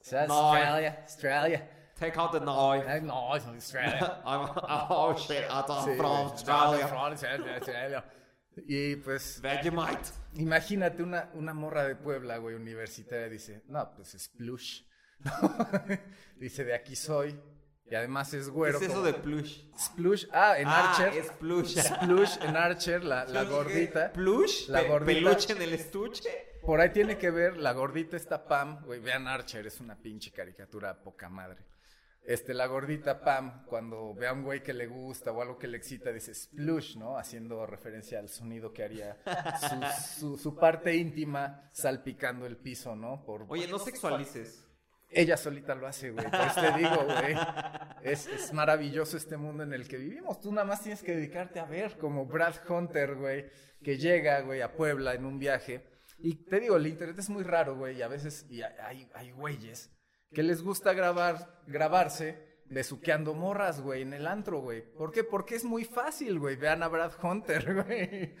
O sea, No, Australia, Australia. Take out the noise. Ay, No, es Australia. <laughs> I'm, oh shit, I'm Sí, from. Australia, Australia. Y pues, Vegemite. imagínate una, una morra de Puebla, güey, universitaria, dice, no, pues es plush. dice, de aquí soy. Y además es ¿Qué güero. es eso como- de plush? Splush. Ah, en Ah, Archer. es plush. Splush en Archer, la, la gordita. ¿Plush? La gordita. ¿Peluche en el estuche? Por ahí tiene que ver, la gordita está Pam, güey, vean Archer, es una pinche caricatura poca madre. Este, la gordita Pam, cuando ve a un güey que le gusta o algo que le excita, dice splush, ¿no? Haciendo referencia al sonido que haría su, su- su parte íntima salpicando el piso, ¿no? Por, Oye, no sexualices. Ella solita lo hace, güey. Por eso te digo, güey. Es, maravilloso este mundo en el que vivimos. Tú nada más tienes que dedicarte a ver, como Brad Hunter, güey, que llega, güey, a Puebla en un viaje. Y te digo, el internet es muy raro, güey, y a veces y hay güeyes que les gusta grabar, grabarse besuqueando morras, güey, en el antro, güey. ¿Por qué? Porque es muy fácil, güey. Vean a Brad Hunter, <laughs> güey.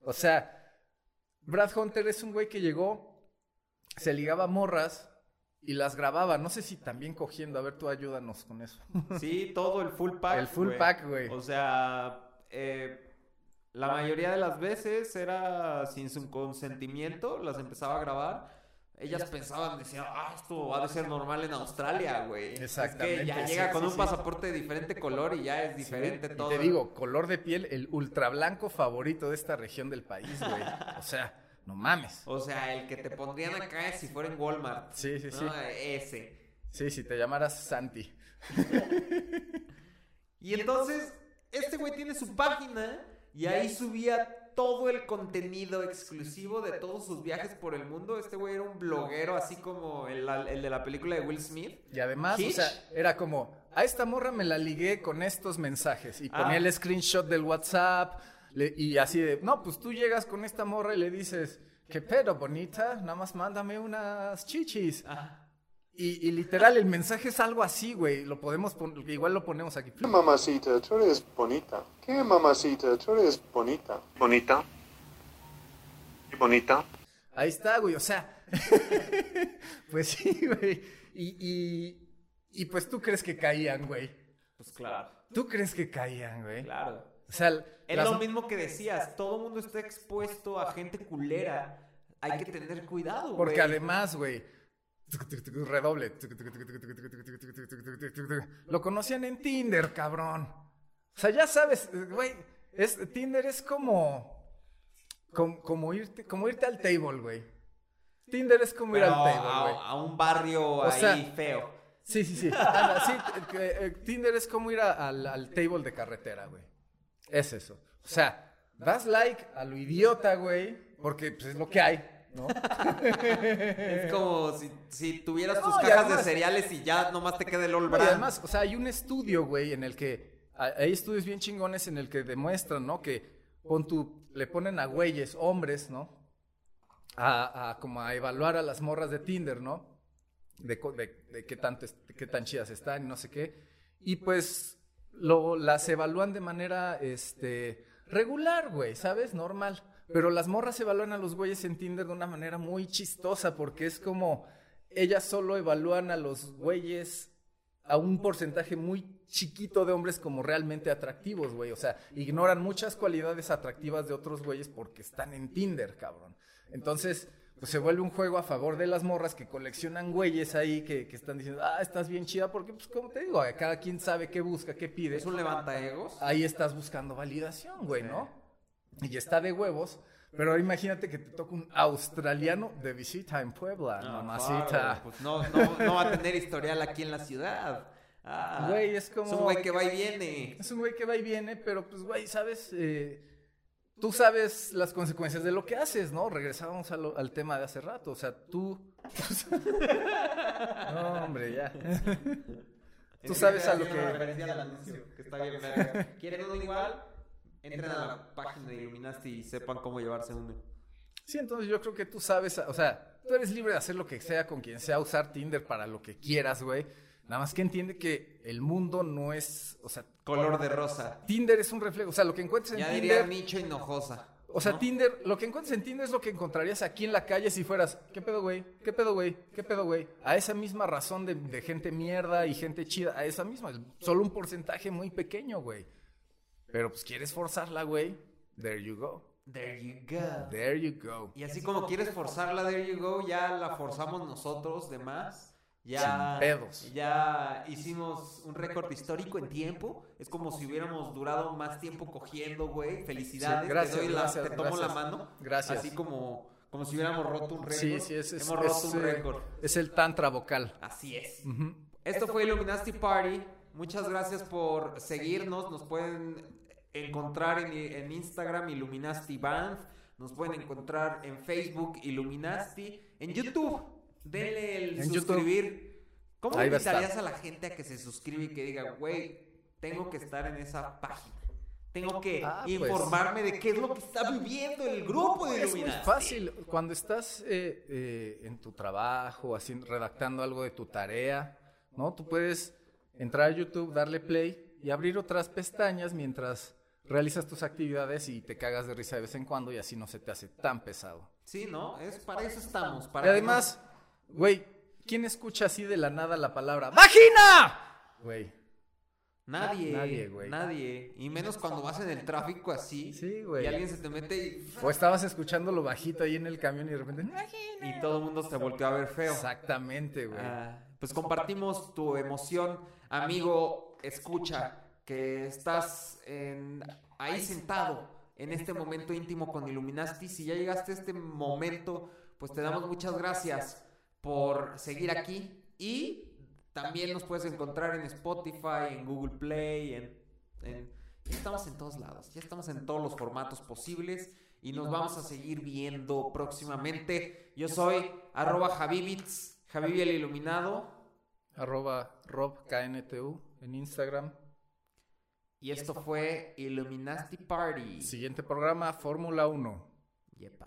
O sea, Brad Hunter es un güey que llegó, se ligaba morras y las grababa. No sé si también cogiendo. A ver, tú ayúdanos con eso. <laughs> Sí, todo el full pack. El full pack, güey. O sea, eh, la mayoría de las veces era sin su consentimiento, las empezaba a grabar. Ellas pensaban, decían, ah, esto va a ser normal en Australia, güey. Exactamente, Es que ya sí, llega sí, con un sí. pasaporte de diferente color y ya es diferente Y todo. te digo, color de piel, el ultra blanco favorito de esta región del país, güey. <laughs> O sea, no mames. O sea, el que te pondrían acá si fuera en Walmart. Sí, sí, sí. ¿no? Ese. Sí, si te llamaras Santi. <laughs> Y entonces, este güey tiene su página y ahí subía todo el contenido exclusivo de todos sus viajes por el mundo. Este güey era un bloguero, así como el, el de la película de Will Smith. Y además, o sea, era como, a esta morra me la ligué con estos mensajes. Y ponía Ah. el screenshot del WhatsApp. Le- y así de, no, pues tú llegas con esta morra y le dices, ¿qué pedo, bonita? Nada más mándame unas chichis. Y, y literal, el mensaje es algo así, güey. Lo podemos poner, igual lo ponemos aquí. ¿Qué mamacita? Tú eres bonita. ¿Qué mamacita? Tú eres bonita. Bonita. ¿Y bonita? Ahí está, güey, o sea. <laughs> pues sí, güey. Y, y, y pues tú crees que caían, güey. Pues claro, ¿Tú crees que caían, güey? claro. O sea, Es lo mismo que decías, todo el mundo está expuesto a gente culera. Hay que tener cuidado, Porque güey. además, güey. Redoble. Lo conocían en Tinder, cabrón. O sea, ya sabes, güey. Es, Tinder es como, como. Como irte, como irte al table, güey. Tinder es como ir al table, güey. a, un barrio O ahí sea, feo. Sí, sí, sí. <laughs> Eh, Tinder es como ir a- al, al table de carretera, güey. Es eso. O sea, das like a lo idiota, güey, porque pues, es lo que hay, ¿no? <laughs> Es como si, si tuvieras tus No, y cajas además- de cereales y ya nomás te queda el All Y Brand. además, o sea, hay un estudio, güey, en el que hay estudios bien chingones en el que demuestran, ¿no? Que pon tu, le ponen a güeyes, hombres, ¿no? A, a como a evaluar a las morras de Tinder, ¿no? De, co- de- de qué, tanto de qué tan chidas están y no sé qué. Y pues lo, las evalúan de manera este, regular, güey, ¿sabes? Normal. Pero las morras evalúan a los güeyes en Tinder de una manera muy chistosa porque es como ellas solo evalúan a los güeyes a un porcentaje muy chiquito de hombres como realmente atractivos, güey. O sea, ignoran muchas cualidades atractivas de otros güeyes porque están en Tinder, cabrón. Entonces, pues se vuelve un juego a favor de las morras que coleccionan güeyes ahí que, que están diciendo, ah, estás bien chida, porque, pues, como te digo, cada quien sabe qué busca, qué pide. Es un levantaegos. Ahí estás buscando validación, güey, ¿no? Y está de huevos. Pero ahora imagínate que te toca un australiano de visita en Puebla, mamacita. Claro, pues no, no, no va a tener historial aquí en la ciudad. Ah, Güey, es como- Es un güey que va y viene. Es un güey que va y viene, pero pues, güey, ¿sabes? Eh, tú sabes las consecuencias de lo que haces, ¿no? Regresábamos al tema de hace rato. O sea, tú... <laughs> no, hombre, ya. <laughs> tú sabes a lo que... referencia al anuncio, que está bien. ¿Quieren uno igual? Entren a la página de Illuminati y sepan cómo llevarse uno. Sí, entonces yo creo que tú sabes, o sea, tú eres libre de hacer lo que sea con quien sea, usar Tinder para lo que quieras, güey. Nada más que entiende que el mundo no es, o sea, Color de rosa. Tinder es un reflejo, o sea, lo que encuentres en Ya diría Tinder, Nicho Hinojosa. o sea, ¿no? Tinder, lo que encuentres en Tinder es lo que encontrarías aquí en la calle si fueras, ¿qué pedo, güey? ¿Qué pedo, güey? ¿Qué pedo, güey? A esa misma razón de, de gente mierda y gente chida, a esa misma, es solo un porcentaje muy pequeño, güey. Pero pues quieres forzarla, güey. There you go. There you go. There you go. Y así como quieres forzarla, there you go, ya la forzamos nosotros de más. Ya, Sin pedos. ya hicimos un récord histórico en tiempo. Es como si hubiéramos durado más tiempo cogiendo, güey. Felicidades. Sí, gracias, te, doy la- gracias, te tomo gracias. la mano. Gracias. Así como, como si hubiéramos roto un récord. Sí, sí, es, es, Hemos es, roto un eh, récord. es el tantra vocal. Así es. Esto fue Illuminati Party. Muchas gracias por seguirnos. Nos pueden encontrar en, en Instagram Illuminati Band. Nos pueden encontrar en Facebook Illuminati. En YouTube, denle el En YouTube. suscribir. ¿Cómo Ahí va a invitarías a la gente a que se suscriba y que diga, güey, tengo que estar en esa página? Tengo que Ah, pues. informarme de qué es lo que está viviendo el grupo de Es muy fácil. Cuando estás eh, eh, en tu trabajo, haciendo, redactando algo de tu tarea, ¿no? Tú puedes entrar a YouTube, darle play y abrir otras pestañas mientras realizas tus actividades y te cagas de risa de vez en cuando y así no se te hace tan pesado. Sí, ¿no? Es, para eso estamos. Para Y además, güey, ¿quién escucha así de la nada la palabra ¡Vagina! Güey. Nadie, Nadie, güey. Nadie. Y menos cuando vas en el tráfico así. Sí, güey. Y alguien se te mete y, O estabas escuchándolo bajito ahí en el camión y de repente... y todo el mundo se volteó a ver feo. Exactamente, güey. Ah, pues compartimos tu emoción, amigo, escucha, que estás en- ahí sentado en este momento íntimo con Illuminati. Si ya llegaste a este momento, pues te damos muchas gracias por seguir aquí y también nos puedes encontrar en Spotify, en Google Play, en, en- ya estamos en todos lados, ya estamos en todos los formatos posibles y nos vamos a seguir viendo próximamente. Yo soy arroba Javibits, Javibi el Iluminado Arroba RobKNTU en Instagram. y esto fue Illuminati Party. Siguiente programa, Fórmula 1. Yepa.